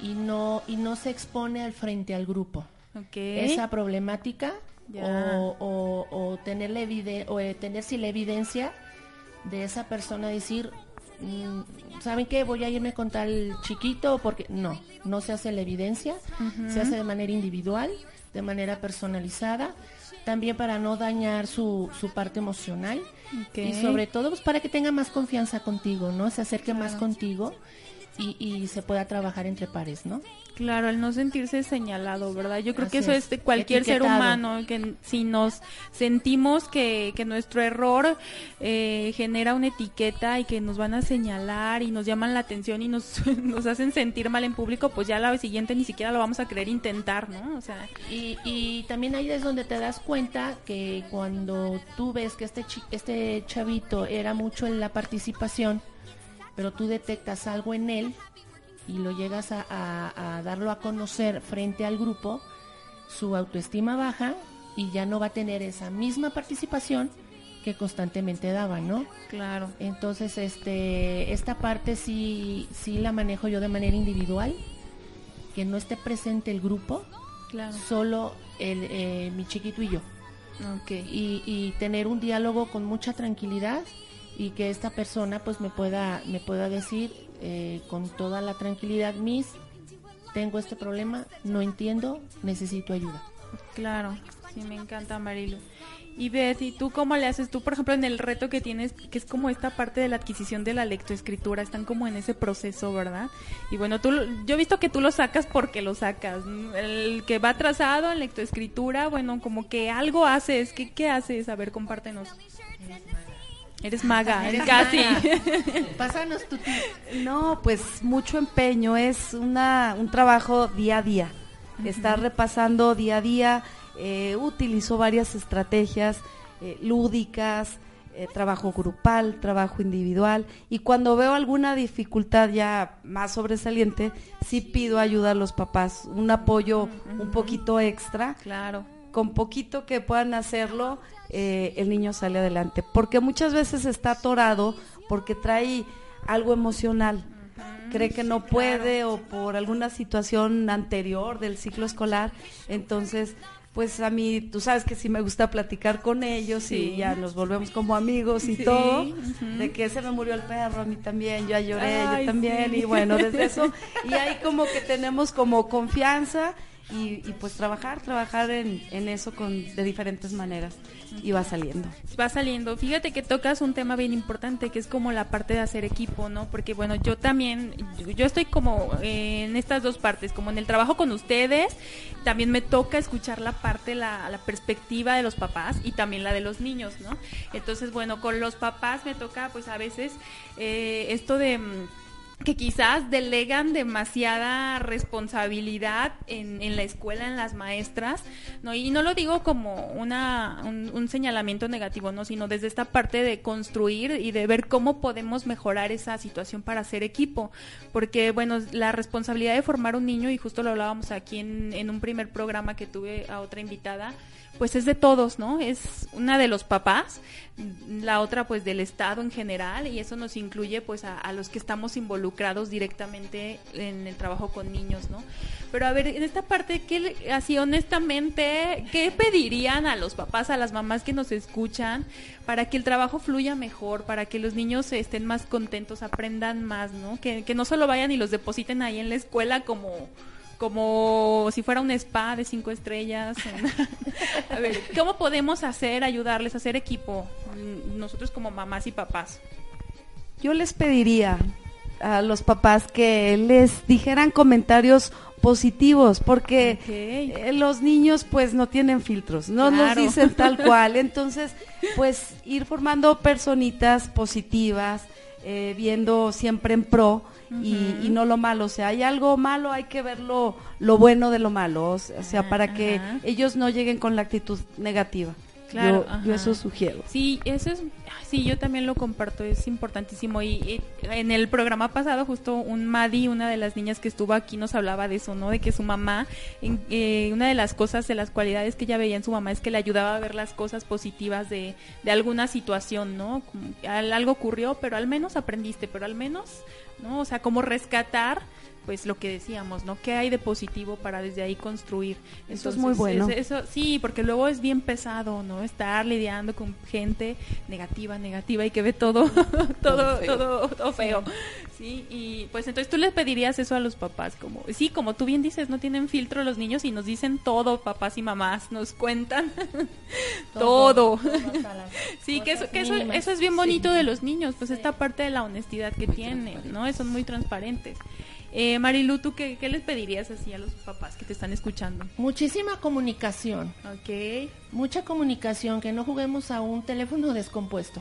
y no y no se expone al frente al grupo. Esa problemática o, o, o tener la evide- o eh, tener sí la evidencia de esa persona decir mm, ¿saben qué? Voy a irme con tal chiquito porque no, no se hace la evidencia, se hace de manera individual, de manera personalizada, también para no dañar su, su parte emocional. Y sobre todo pues, para que tenga más confianza contigo, ¿no? Se acerque más contigo y, y se pueda trabajar entre pares, ¿no? Claro, el no sentirse señalado, ¿verdad? Yo creo que eso es. de cualquier ser humano, que si nos sentimos que, que nuestro error eh, genera una etiqueta y que nos van a señalar y nos llaman la atención y nos, nos hacen sentir mal en público, pues ya la siguiente ni siquiera lo vamos a querer intentar, ¿no? O sea, Y, y también ahí es donde te das cuenta que cuando tú ves que este, chi- este chavito era mucho en la participación, pero tú detectas algo en él y lo llegas a, a- a darlo a conocer frente al grupo, su autoestima baja y ya no va a tener esa misma participación que constantemente daba, ¿no? claro. Entonces, este, esta parte sí, sí la manejo yo de manera individual, que no esté presente el grupo, Claro. solo el, eh, mi chiquito y yo. Ok. Y, y tener un diálogo con mucha tranquilidad y que esta persona pues me pueda, me pueda decir eh, con toda la tranquilidad, Miss, tengo este problema, no entiendo, necesito ayuda. Claro, sí, me encanta Marilu. Y Beth, ¿y tú cómo le haces? Tú, por ejemplo, en el reto que tienes, que es como esta parte de la adquisición de la lectoescritura, están como en ese proceso, ¿verdad? Y bueno, tú, lo- yo he visto que tú lo sacas porque lo sacas. El que va atrasado en lectoescritura, bueno, como que algo haces. ¿Qué, qué haces? A ver, compártenos. Eres maga, Eres casi. maga. Pásanos tu No, pues mucho empeño, es una, un trabajo día a día. Estar repasando día a día, eh, utilizo varias estrategias eh, lúdicas, eh, trabajo grupal, trabajo individual, y cuando veo alguna dificultad ya más sobresaliente, sí pido ayuda a los papás, un apoyo un poquito extra claro. Con poquito que puedan hacerlo, eh, el niño sale adelante. Porque muchas veces está atorado porque trae algo emocional. Cree que no puede o por alguna situación anterior del ciclo escolar. Entonces, pues a mí, tú sabes que sí me gusta platicar con ellos Sí. y ya nos volvemos como amigos y Sí, todo. De que se me murió el perro, a mí también, yo lloré, Ay, yo también. sí. Y bueno, desde eso. Y ahí como que tenemos como confianza y, y pues trabajar, trabajar en, en eso con, de diferentes maneras. Y va saliendo. va saliendo. Fíjate que tocas un tema bien importante que es como la parte de hacer equipo, ¿no? Porque bueno, yo también, yo, estoy como en estas dos partes, como en el trabajo con ustedes, también me toca escuchar la parte, la, la perspectiva de los papás y también la de los niños, ¿no? Entonces, bueno, con los papás me toca pues a veces eh, esto de... que quizás delegan demasiada responsabilidad en, en la escuela, en las maestras, ¿no? Y no lo digo como una, un, señalamiento negativo, ¿no? Sino desde esta parte de construir y de ver cómo podemos mejorar esa situación para hacer equipo. Porque, bueno, la responsabilidad de formar un niño, y justo lo hablábamos aquí en un primer programa que tuve a otra invitada, pues es de todos, ¿no? Es una de los papás, la otra pues del Estado en general y eso nos incluye pues a, los que estamos involucrados directamente en el trabajo con niños, ¿no? Pero a ver, en esta parte, ¿qué, así honestamente, qué pedirían a los papás, a las mamás que nos escuchan para que el trabajo fluya mejor, para que los niños estén más contentos, aprendan más, ¿no? Que, que no solo vayan y los depositen ahí en la escuela como como si fuera un spa de cinco estrellas. a ver, ¿cómo podemos hacer, ayudarles a hacer equipo? mm, nosotros como mamás y papás? Yo les pediría a los papás que les dijeran comentarios positivos porque eh, los niños pues no tienen filtros, no Claro. nos dicen tal cual, entonces pues ir formando personitas positivas, eh, viendo siempre en pro y, y no lo malo, o sea, hay algo malo, hay que ver lo, bueno de lo malo, o sea, para que ellos no lleguen con la actitud negativa. Claro, yo, eso sugiero. Sí, eso es, sí, yo también lo comparto, es importantísimo. Y, y en el programa pasado, justo un Madi, una de las niñas que estuvo aquí, nos hablaba de eso, ¿no? De que su mamá, en- eh, una de las cosas, de las cualidades que ella veía en su mamá es que le ayudaba a ver las cosas positivas de, de alguna situación, ¿no? Como algo ocurrió, pero al menos aprendiste, pero al menos, ¿no? O sea, como rescatar pues lo que decíamos, ¿no? ¿Qué hay de positivo para desde ahí construir? Eso es muy bueno. es- eso, sí, porque luego es bien pesado, ¿no? Estar lidiando con gente negativa, negativa y que ve todo, todo, feo. todo, todo feo. Sí, y pues entonces tú les pedirías eso a los papás, como, sí, como tú bien dices, no tienen filtro los niños y nos dicen todo, papás y mamás, nos cuentan todo. Sí, que eso, que eso, eso es bien bonito de los niños, pues esta parte de la honestidad que tienen, ¿no? Son muy transparentes. Eh, Marilu, ¿tú qué, qué les pedirías así a los papás que te están escuchando? Muchísima comunicación, Ok. mucha comunicación, que no juguemos a un teléfono descompuesto,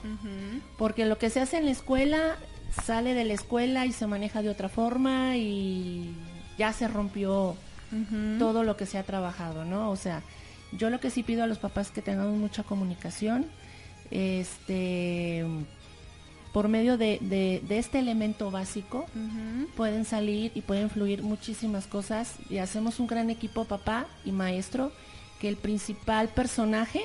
porque lo que se hace en la escuela sale de la escuela y se maneja de otra forma y ya se rompió todo lo que se ha trabajado, ¿no? O sea, yo lo que sí pido a los papás que tengamos mucha comunicación, este, por medio de, de- de este elemento básico, pueden salir y pueden fluir muchísimas cosas y hacemos un gran equipo papá y maestro que el principal personaje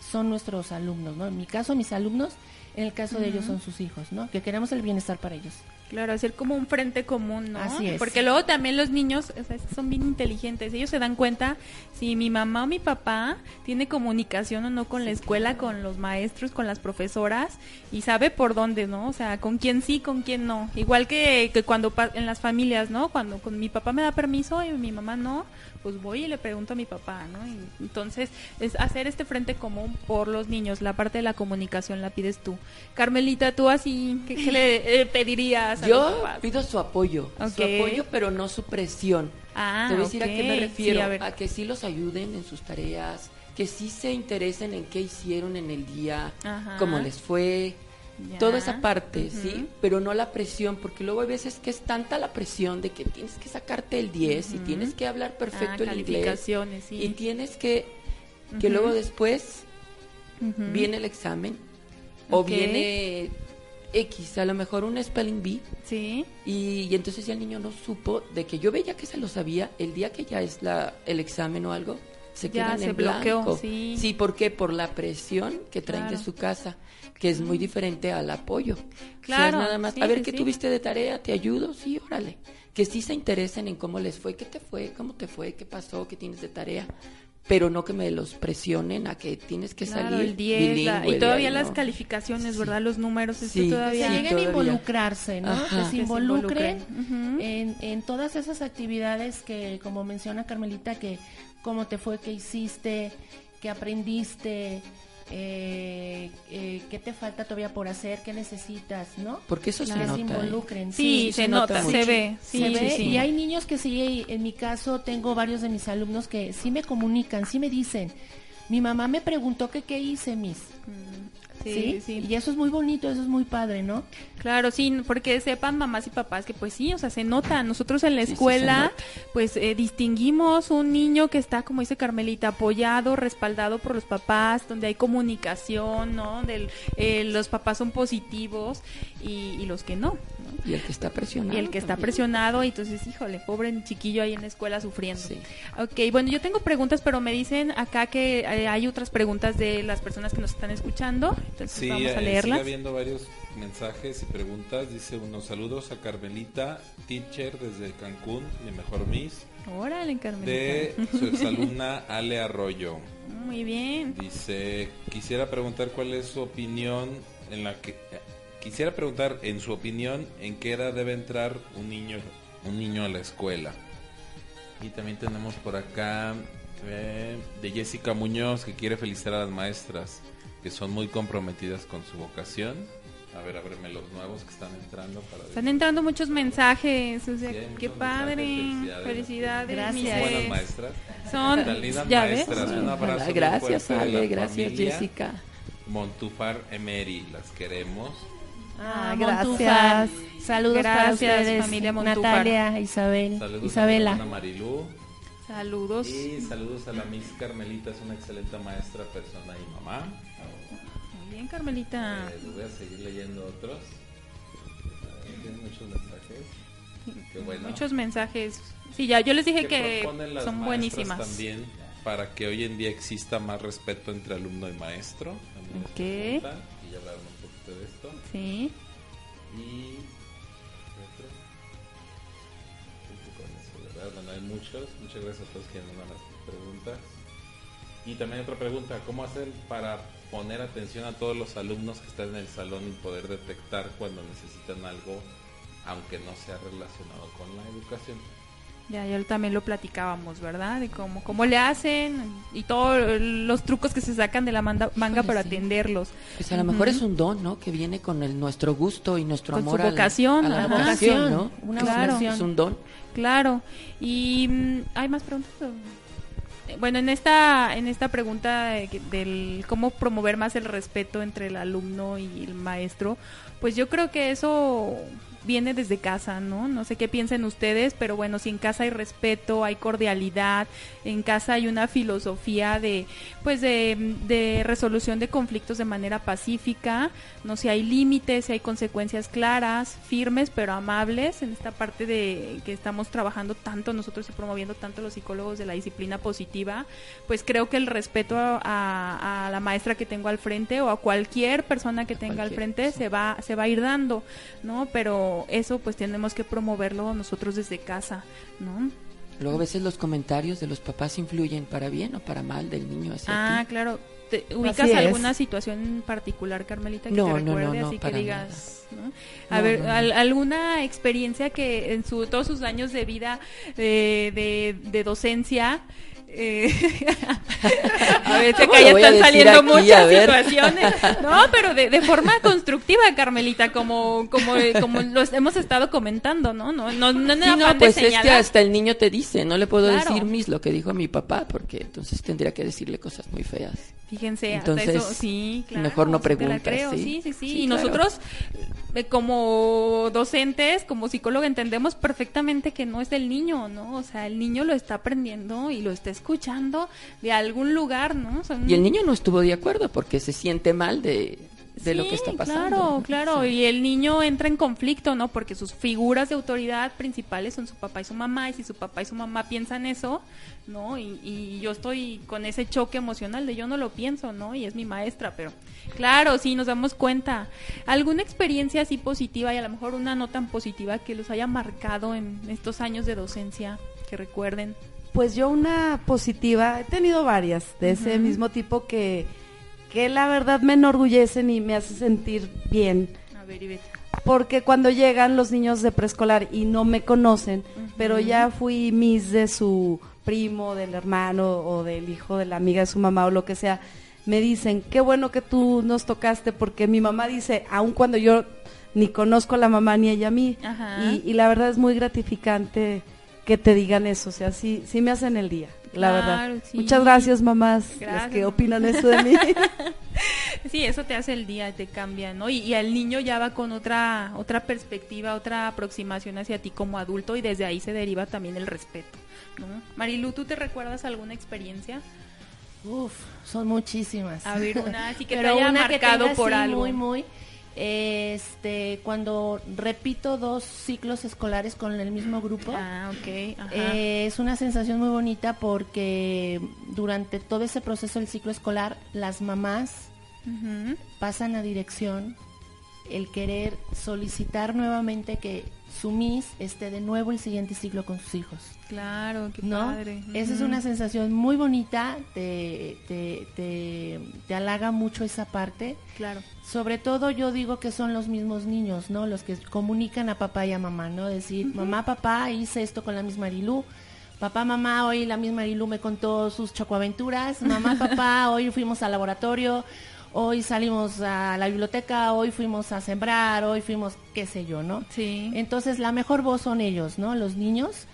son nuestros alumnos, ¿no? En mi caso mis alumnos, en el caso de ellos son sus hijos, ¿no? Que queremos el bienestar para ellos. Claro, hacer como un frente común, ¿no? Así es. Porque luego también los niños o sea, son bien inteligentes. Ellos se dan cuenta si mi mamá o mi papá tiene comunicación o no con la escuela, con los maestros, con las profesoras y sabe por dónde, ¿no? O sea, con quién sí, con quién no. Igual que, que cuando en las familias, ¿no? Cuando con mi papá me da permiso y mi mamá no, pues voy y le pregunto a mi papá, ¿no? Y entonces, es hacer este frente común por los niños. La parte de la comunicación la pides tú. Carmelita, tú así, ¿qué, qué le eh, pedirías a los Yo papás? pido su apoyo, su apoyo, pero no su presión. Ah, Te voy a decir a qué me refiero, Sí, a ver. a que sí los ayuden en sus tareas, que sí se interesen en qué hicieron en el día, Ajá. cómo les fue, Ya. toda esa parte. ¿sí? Pero no la presión, porque luego hay veces que es tanta la presión de que tienes que sacarte el 10 y tienes que hablar perfecto Ah, el inglés sí. y tienes que que luego después viene el examen o viene X, a lo mejor un spelling bee Sí. y, y entonces ya el niño no supo de que yo veía que se lo sabía el día que ya es la el examen o algo se Ya, quedan se en bloqueó, blanco. sí. ¿por qué? Por la presión que traen de Claro. su casa, que es muy diferente al apoyo. O sea, Claro, nada más, sí, a ver sí, qué sí. tuviste de tarea, te ayudo, sí, órale. Que sí se interesen en cómo les fue, qué te fue, cómo te fue, qué pasó, qué tienes de tarea. Pero no que me los presionen a que tienes que Claro, salir el 10, la- bilingüe y todavía las calificaciones, Sí. ¿verdad? Los números, esto Sí. Que todavía... Sí, lleguen a involucrarse, ¿no? Ajá. Que se Que se involucren en, en todas esas actividades que, como menciona Carmelita, que cómo te fue, qué hiciste, qué aprendiste, eh, eh, qué te falta todavía por hacer, qué necesitas, ¿no? Porque eso Que se se nota. ¿eh? involucren. Sí, se nota, se ve. Sí, se sí, ve sí. y hay niños que sí, en mi caso tengo varios de mis alumnos que sí me comunican, sí me dicen, mi mamá me preguntó que qué hice, mis. ¿Sí? sí, sí. Y eso es muy bonito, eso es muy padre, ¿no? Claro, sí, porque sepan mamás y papás que pues sí, o sea, se nota. Nosotros en la sí, escuela, pues eh, distinguimos un niño que está, como dice Carmelita, apoyado, respaldado por los papás, donde hay comunicación, ¿no? Del, eh, los papás son positivos y, y los que ¿no? Y el que está presionado. Y el que está presionado, y entonces, híjole, pobre chiquillo ahí en la escuela sufriendo. Sí. Ok, bueno, yo tengo preguntas, pero me dicen acá que eh, hay otras preguntas de las personas que nos están escuchando. Entonces Sí, vamos a eh, sigue leerlas. habiendo varios mensajes y preguntas. Dice unos saludos a Carmelita, teacher desde Cancún, mi mejor miss, Órale, Carmelita. de su exalumna Ale Arroyo. Muy bien. Dice, quisiera preguntar cuál es su opinión en la que quisiera preguntar en su opinión en qué edad debe entrar un niño un niño a la escuela. Y también tenemos por acá Eh, de Jessica Muñoz, que quiere felicitar a las maestras, que son muy comprometidas con su vocación. A ver, ábreme los nuevos que están entrando. Para Están entrando muchos mensajes, o sea, Sí, qué padre. mensajes, Felicidades, Gracias. mis Buenas maestras. Son, lindas ya ves. maestras. Un abrazo Ojalá. muy Gracias, Ale, gracias, Jessica. Montufar Emery, las queremos. Ah, gracias. Saludos para Gracias, ustedes, familia Montúfar. Natalia, Isabel, Saludos a Isabela. hermana Marilú. Saludos. Y saludos a la Miss Carmelita, es una excelente maestra, persona y mamá. Muy bien, Carmelita. Eh, voy a seguir leyendo otros. Tienen muchos mensajes. Qué bueno. Muchos mensajes. Sí, ya yo les dije que son buenísimas. También para que hoy en día exista más respeto entre alumno y maestro. Ok. Sí. Y. ¿verdad? Bueno, hay muchos. Muchas gracias a todos que mandan las preguntas. Y también otra pregunta: ¿cómo hacen para poner atención a todos los alumnos que están en el salón y poder detectar cuando necesitan algo, aunque no sea relacionado con la educación? Ya, ya también lo platicábamos, ¿verdad? De cómo, cómo le hacen y todos los trucos que se sacan de la manga para sí. atenderlos. Pues a lo mejor es un don, ¿no? Que viene con el, nuestro gusto y nuestro Con su amor al- vocación, a la vocación, ¿no? Una Claro. vocación. Es un don. Claro. Y mm, hay más preguntas. Eh, Bueno, en esta en esta pregunta de del cómo promover más el respeto entre el alumno y el maestro, pues yo creo que eso viene desde casa, ¿no? No sé qué piensen ustedes, pero bueno, si en casa hay respeto, hay cordialidad, en casa hay una filosofía de, pues de, de resolución de conflictos de manera pacífica, no si hay límites, si hay consecuencias claras, firmes pero amables, en esta parte de que estamos trabajando tanto nosotros y promoviendo tanto los psicólogos de la disciplina positiva, pues creo que el respeto a, a- a la maestra que tengo al frente o a cualquier persona que tenga al frente se va se va a ir dando, ¿no? Pero eso pues tenemos que promoverlo nosotros desde casa, ¿no? Luego a veces los comentarios de los papás influyen para bien o para mal del niño hacia Ah, ti. claro. ¿Te ubicas alguna situación en particular, Carmelita, que No, te no, no, recuerde no, así que digas, ¿no? A No, ver, no, no. al- alguna experiencia que en su todos sus años de vida de, de, de docencia eh, a ¿Cómo que lo ya voy a están saliendo aquí? Muchas situaciones. No, pero de, de forma constructiva, Carmelita, como como como lo hemos estado comentando, ¿no? No no no, Sí, no, pues es que hasta el niño te dice, no le puedo Claro. decir mis lo que dijo mi papá, porque entonces tendría que decirle cosas muy feas. Fíjense, hasta Entonces, eso, sí, claro. mejor no preguntas, creo, ¿sí? sí, sí, y claro. nosotros, eh, como docentes, como psicólogo, entendemos perfectamente que no es del niño, ¿no? O sea, el niño lo está aprendiendo y lo está escuchando de algún lugar, ¿no? Y el niño no estuvo de acuerdo porque se siente mal de, de lo que está pasando. Claro, claro. Sí. Y el niño entra en conflicto, ¿no? Porque sus figuras de autoridad principales son su papá y su mamá. Y si su papá y su mamá piensan eso, ¿no? Y, y yo estoy con ese choque emocional de yo no lo pienso, ¿no? Y es mi maestra, pero claro, sí, nos damos cuenta. ¿Alguna experiencia así positiva y a lo mejor una no tan positiva que los haya marcado en estos años de docencia? Que recuerden. Pues yo una positiva, he tenido varias de ese mismo tipo que, que la verdad me enorgullecen y me hace sentir bien. A ver, Ivette. Porque cuando llegan los niños de preescolar y no me conocen, pero ya fui miss de su primo, del hermano o del hijo de la amiga de su mamá o lo que sea, me dicen, qué bueno que tú nos tocaste porque mi mamá dice, aun cuando yo ni conozco a la mamá ni ella a mí, y, y la verdad es muy gratificante que te digan eso, o sea, sí, sí me hacen el día, la Claro, verdad. sí. Muchas gracias mamás, las Gracias, que mamá. opinan eso de mí. Sí, eso te hace el día, te cambia, ¿no? Y, y el niño ya va con otra otra perspectiva, otra aproximación hacia ti como adulto y desde ahí se deriva también el respeto, ¿no? Marilu, ¿tú te recuerdas alguna experiencia? Uf, son muchísimas. A ver, una así que te Pero haya una que marcado tenga por algo. Muy, muy. Este, cuando repito dos ciclos escolares con el mismo grupo, Ah, ajá. eh, es una sensación muy bonita porque durante todo ese proceso del ciclo escolar, las mamás pasan a dirección el querer solicitar nuevamente que su Miss esté de nuevo el siguiente ciclo con sus hijos. Claro, qué ¿no? padre. Esa es una sensación muy bonita, te, te, te, te halaga mucho esa parte. Claro. Sobre todo yo digo que son los mismos niños, ¿no? Los que comunican a papá y a mamá, ¿no? Decir, mamá, papá, hice esto con la misma Marilú, Papá, mamá, hoy la misma Marilu me contó sus chocoaventuras. Mamá, papá, hoy fuimos al laboratorio, hoy salimos a la biblioteca, hoy fuimos a sembrar, hoy fuimos, qué sé yo, ¿no? Sí. Entonces, la mejor voz son ellos, ¿no? Los niños.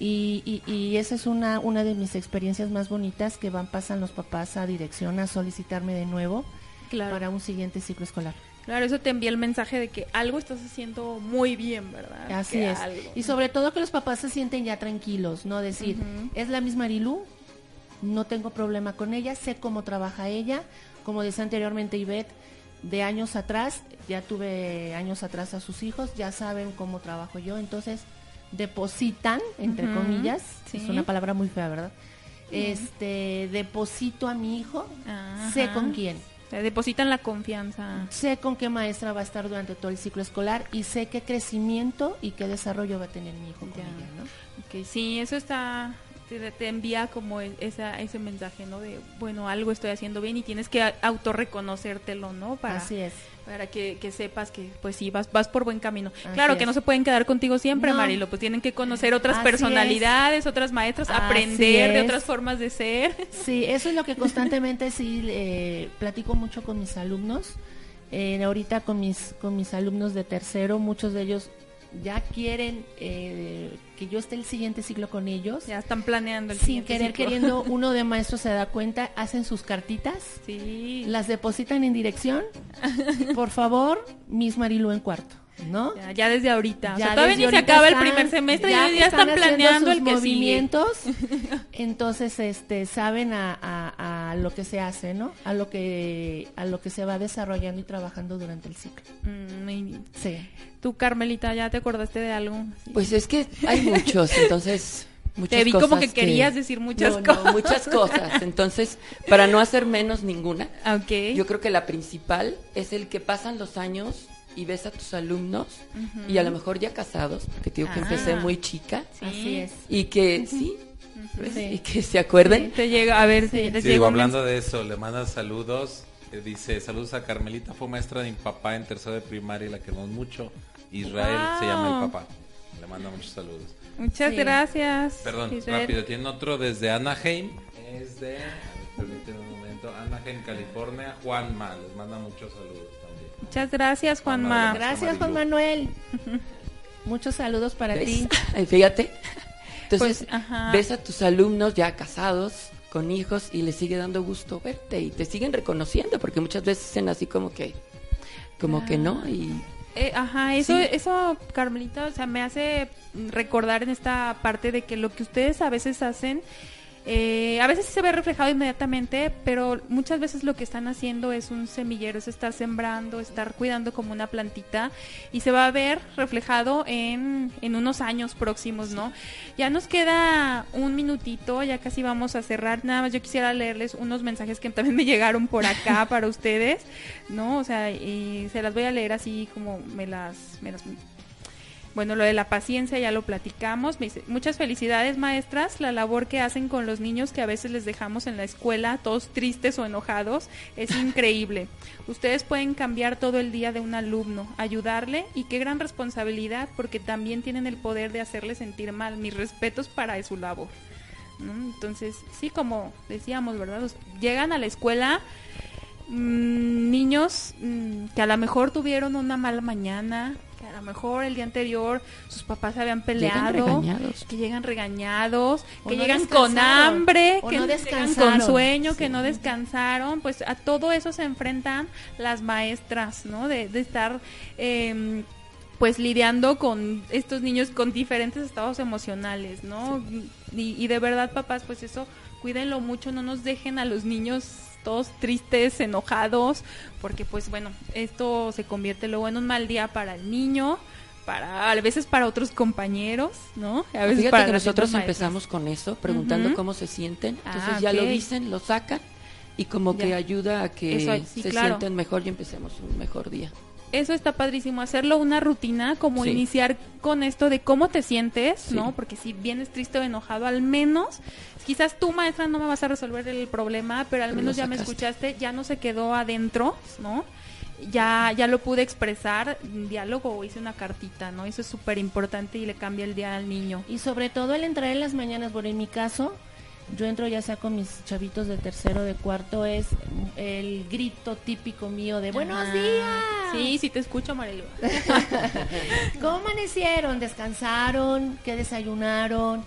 Y, y, y esa es una, una de mis experiencias más bonitas que van, pasan los papás a dirección a solicitarme de nuevo Claro. para un siguiente ciclo escolar. Claro, eso te envía el mensaje de que algo estás haciendo muy bien, ¿verdad? Así Que es. algo. Y sobre todo que los papás se sienten ya tranquilos, ¿no? Decir, es la misma Marilu, no tengo problema con ella, sé cómo trabaja ella. Como decía anteriormente Ivette, de años atrás, ya tuve años atrás a sus hijos, ya saben cómo trabajo yo, entonces depositan, entre comillas, sí. es una palabra muy fea, ¿verdad? Este, deposito a mi hijo, sé con quién. Te depositan la confianza. Sé con qué maestra va a estar durante todo el ciclo escolar y sé qué crecimiento y qué desarrollo va a tener mi hijo con ella, ¿no? Ok, sí, eso está, te, te envía como e- esa, ese mensaje, ¿no? De, bueno, algo estoy haciendo bien y tienes que autorreconocértelo, ¿no? Para, Así es. Para que, que sepas que, pues sí, vas, vas por buen camino. Así claro es. que no se pueden quedar contigo siempre, No. Marilo, pues tienen que conocer otras Así personalidades, otras maestras, Así aprender de otras formas de ser. Sí, eso es lo que constantemente sí eh, platico mucho con mis alumnos. Eh, ahorita con mis con mis alumnos de tercero, muchos de ellos ya quieren eh, que yo esté el siguiente ciclo con ellos. Ya están planeando el Sin siguiente querer ciclo. queriendo, uno de maestros se da cuenta, hacen sus cartitas, Sí. las depositan en dirección. Por favor, Miss Marilu en cuarto, ¿no? Ya, ya desde ahorita. O Ya sea, todavía desde ni se acaba el primer semestre y ya, están planeando sus el que sigue. movimientos. Entonces, este, saben a, a- a lo que se hace, ¿no? A lo que a lo que se va desarrollando y trabajando durante el ciclo. Mm. Sí. Tú, Carmelita, ¿ya te acordaste de algo? Sí. Pues es que hay muchos, entonces muchas Te vi cosas como que querías decir muchas No, no, cosas. muchas cosas. Entonces, para no hacer menos ninguna, Ok. yo creo que la principal es el que pasan los años y ves a tus alumnos y a lo mejor ya casados, porque te digo que Ah. empecé muy chica Sí. Así es. y que sí, ¿ves? Sí. y que se acuerden. Te llega, a ver, si les Sí, llegó digo, hablando de eso, le manda saludos. eh, dice, saludos a Carmelita, fue maestra de mi papá en tercero de primaria y la queremos mucho. Israel se llama Wow. el papá. Le manda muchos saludos. Muchas Sí. gracias. Perdón, Israel. rápido, tiene otro desde Anaheim. Es de, permíteme un momento, Anaheim, California. Juanma, les manda muchos saludos también. Muchas gracias, Juanma. Juanma, Gracias, Juan Manuel. Muchos saludos para ¿Ves? ti. Ay, Fíjate. Entonces, Pues, ves a tus alumnos ya casados, con hijos, y les sigue dando gusto verte y te siguen reconociendo, porque muchas veces dicen así como que, como que no, y Eh, ajá, eso, Sí. eso, Carmelita, o sea, me hace recordar en esta parte de que lo que ustedes a veces hacen, eh, a veces se ve reflejado inmediatamente, pero muchas veces lo que están haciendo es un semillero, es estar sembrando, estar cuidando como una plantita y se va a ver reflejado en, en unos años próximos, ¿no? Ya nos queda un minutito, ya casi vamos a cerrar. Nada más yo quisiera leerles unos mensajes que también me llegaron por acá para ustedes, ¿no? O sea, y se las voy a leer así como me las, me las bueno, lo de la paciencia ya lo platicamos. Muchas felicidades, maestras. La labor que hacen con los niños que a veces les dejamos en la escuela, todos tristes o enojados, es increíble. Ustedes pueden cambiar todo el día de un alumno, ayudarle y qué gran responsabilidad porque también tienen el poder de hacerle sentir mal. Mis respetos para su labor. Entonces, sí, como decíamos, ¿verdad? Llegan a la escuela mm, niños mm, que a lo mejor tuvieron una mala mañana, lo mejor el día anterior sus papás se habían peleado, que llegan regañados, O que no llegan con hambre, que no llegan con sueño, que no descansaron, pues a todo eso se enfrentan las maestras, ¿no? De, de estar em, pues lidiando con estos niños con diferentes estados emocionales, ¿no? Y, y de verdad, papás, pues eso, cuídenlo mucho, no nos dejen a los niños todos tristes, enojados, porque pues bueno, esto se convierte luego en un mal día para el niño, para a veces para otros compañeros, ¿no? A veces Fíjate para que nosotros empezamos con eso, preguntando cómo se sienten. Entonces Ah, ya lo dicen, lo sacan y como que ayuda a que Eso, sí, se claro. sientan mejor y empecemos un mejor día. Eso está padrísimo, hacerlo una rutina, como Sí. iniciar con esto de cómo te sientes, Sí. ¿no? Porque si vienes triste o enojado, al menos, quizás tú, maestra, no me vas a resolver el problema, pero al menos ya me escuchaste, ya no se quedó adentro, ¿no? ya, ya lo pude expresar en diálogo o hice una cartita, ¿no? Eso es súper importante y le cambia el día al niño. Y sobre todo el entrar en las mañanas, bueno, en mi caso, yo entro ya sea con mis chavitos de tercero, de cuarto, es el grito típico mío de buenos días. Sí, sí te escucho, Marilu. ¿Cómo amanecieron? ¿Descansaron? ¿Qué desayunaron?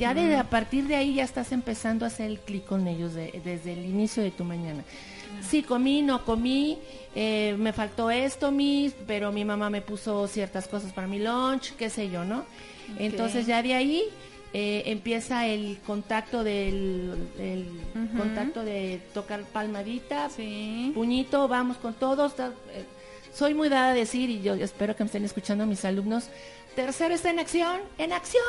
Ya de, a partir de ahí ya estás empezando a hacer el clic con ellos de- desde el inicio de tu mañana. Sí, comí, no comí, eh, me faltó esto, mis, pero mi mamá me puso ciertas cosas para mi lunch, qué sé yo, ¿no? Entonces ya de ahí eh, empieza el contacto del el contacto de tocar palmadita, Sí. puñito, vamos con todos. eh, soy muy dada a decir, y yo espero que me estén escuchando mis alumnos, tercero está en acción, en acción,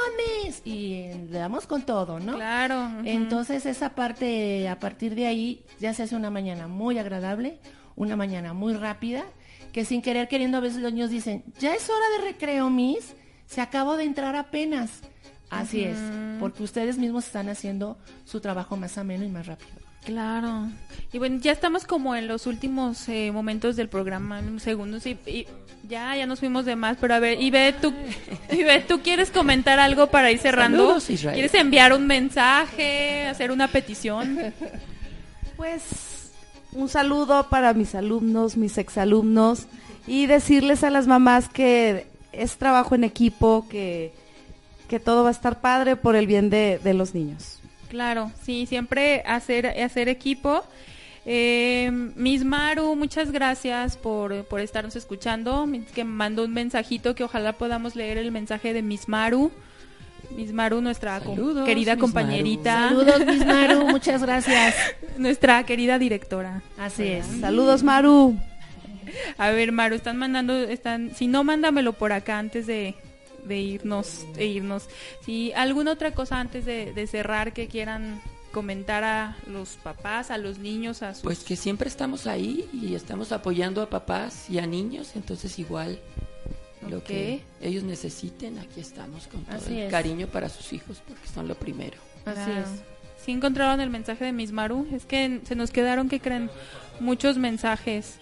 mis, y eh, le damos con todo, ¿no? Claro. Entonces esa parte, a partir de ahí, ya se hace una mañana muy agradable, una mañana muy rápida, que sin querer queriendo a veces los niños dicen, ya es hora de recreo, mis, se acabó de entrar apenas. Así es, porque ustedes mismos están haciendo su trabajo más ameno y más rápido. Claro. Y bueno, ya estamos como en los últimos eh, momentos del programa, en segundos, y, y ya, ya nos fuimos de más, pero a ver, Ibe, tú, Ibe, ¿tú quieres comentar algo para ir cerrando? Saludos, Israel. ¿Quieres enviar un mensaje, hacer una petición? Pues un saludo para mis alumnos, mis exalumnos y decirles a las mamás que es trabajo en equipo, que, que todo va a estar padre por el bien de, de los niños. Claro, sí, siempre hacer, hacer equipo. Eh, Miss Maru, muchas gracias por, por estarnos escuchando. Que mandó un mensajito que ojalá podamos leer el mensaje de Miss Maru. Miss Maru, nuestra Saludos, querida Miss compañerita. Saludos, Miss Maru, muchas gracias. Nuestra querida directora. Así es. Saludos, Maru. A ver, Maru, están mandando, están, si no, mándamelo por acá antes de, de irnos, de irnos. Si alguna otra cosa antes de, de cerrar que quieran comentar a los papás, a los niños, a sus Pues que siempre estamos ahí y estamos apoyando a papás y a niños, entonces igual lo que ellos necesiten, aquí estamos con todo Así el es. cariño para sus hijos, porque son lo primero. Así Claro. es. Sí encontraron el mensaje de Miss Maru. Es que se nos quedaron, que creen, muchos mensajes.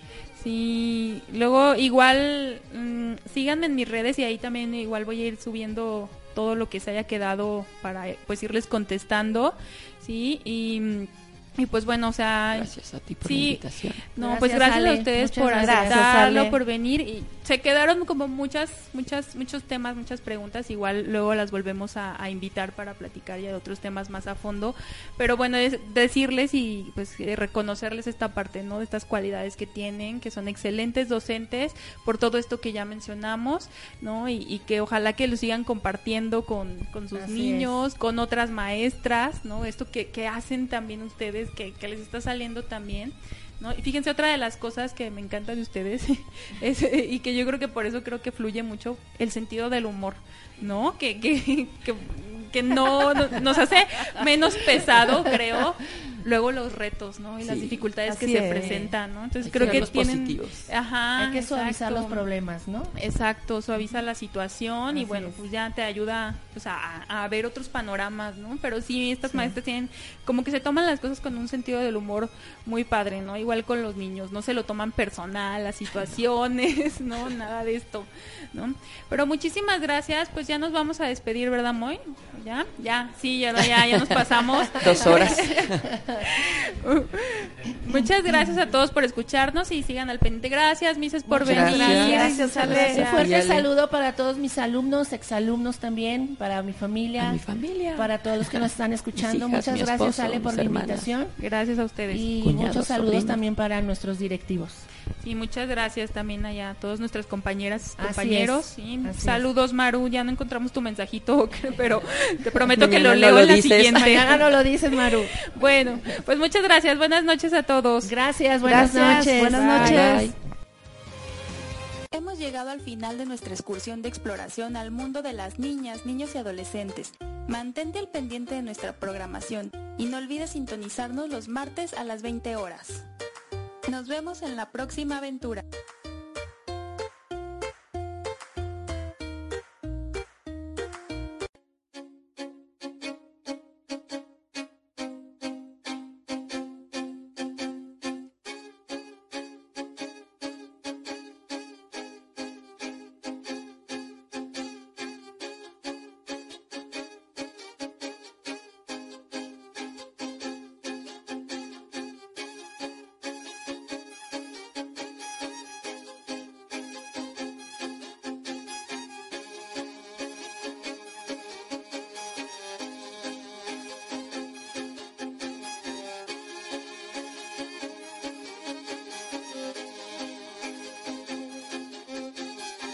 Sí, luego igual mm, síganme en mis redes y ahí también igual voy a ir subiendo todo lo que se haya quedado para pues irles contestando, sí, y, mm, y pues bueno, o sea, Gracias a ti por sí, la invitación. no, Gracias, pues gracias Ale. a ustedes Muchas por gracias. aceptarlo, Ale. por venir y se quedaron como muchas, muchas, muchos temas, muchas preguntas. Igual luego las volvemos a, a invitar para platicar ya de otros temas más a fondo. Pero bueno, es decirles y pues eh, reconocerles esta parte, ¿no? De estas cualidades que tienen, que son excelentes docentes por todo esto que ya mencionamos, ¿no? Y, y que ojalá que lo sigan compartiendo con, con sus Así niños, con otras maestras, ¿no? Esto que, que hacen también ustedes, que, que les está saliendo también. ¿No? Y fíjense, otra de las cosas que me encanta de ustedes es, y que yo creo que por eso creo que fluye mucho el sentido del humor, ¿no? Que, que, que, que no- nos hace menos pesado, creo, luego los retos, ¿no? Y las dificultades que se es. presentan, ¿no? Entonces Hay que creo que verlos tienen... positivos. Ajá, Hay que suavizar exacto. los problemas, ¿no? Exacto, suaviza la situación y bueno, es. pues ya te ayuda pues, a, a ver otros panoramas, ¿no? Pero sí, estas maestras tienen como que se toman las cosas con un sentido del humor muy padre, ¿no? Igual con los niños, no se lo toman personal, las situaciones, ¿no? Nada de esto, ¿no? Pero muchísimas gracias, pues ya nos vamos a despedir, ¿verdad, Moy? ¿Ya? Ya, sí, ya, ya, ya nos pasamos. Dos horas. Muchas gracias a todos por escucharnos y sigan al pendiente. Gracias, Mises, por Muchas venir. gracias. Gracias, Ale. Un fuerte Ale. saludo para todos mis alumnos, exalumnos también, para mi familia, A mi familia. para todos los que nos están escuchando. Hijas, Muchas gracias, esposo, Ale, por la hermanas. invitación. Gracias a ustedes. Y Cuñados, muchos saludos sobrinos. también para nuestros directivos. Y muchas gracias también allá a todas nuestras compañeras, Así compañeros. es, Sí, así Saludos, Maru. Ya no encontramos tu mensajito, pero te prometo que lo leo lo en la dices. siguiente. Mañana no lo dices, Maru. Bueno, pues muchas gracias. Buenas noches a todos. Gracias, buenas Gracias, noches. buenas Bye. noches. Bye. Hemos llegado al final de nuestra excursión de exploración al mundo de las niñas, niños y adolescentes. Mantente al pendiente de nuestra programación y no olvides sintonizarnos los martes a las 20 horas. Nos vemos en la próxima aventura.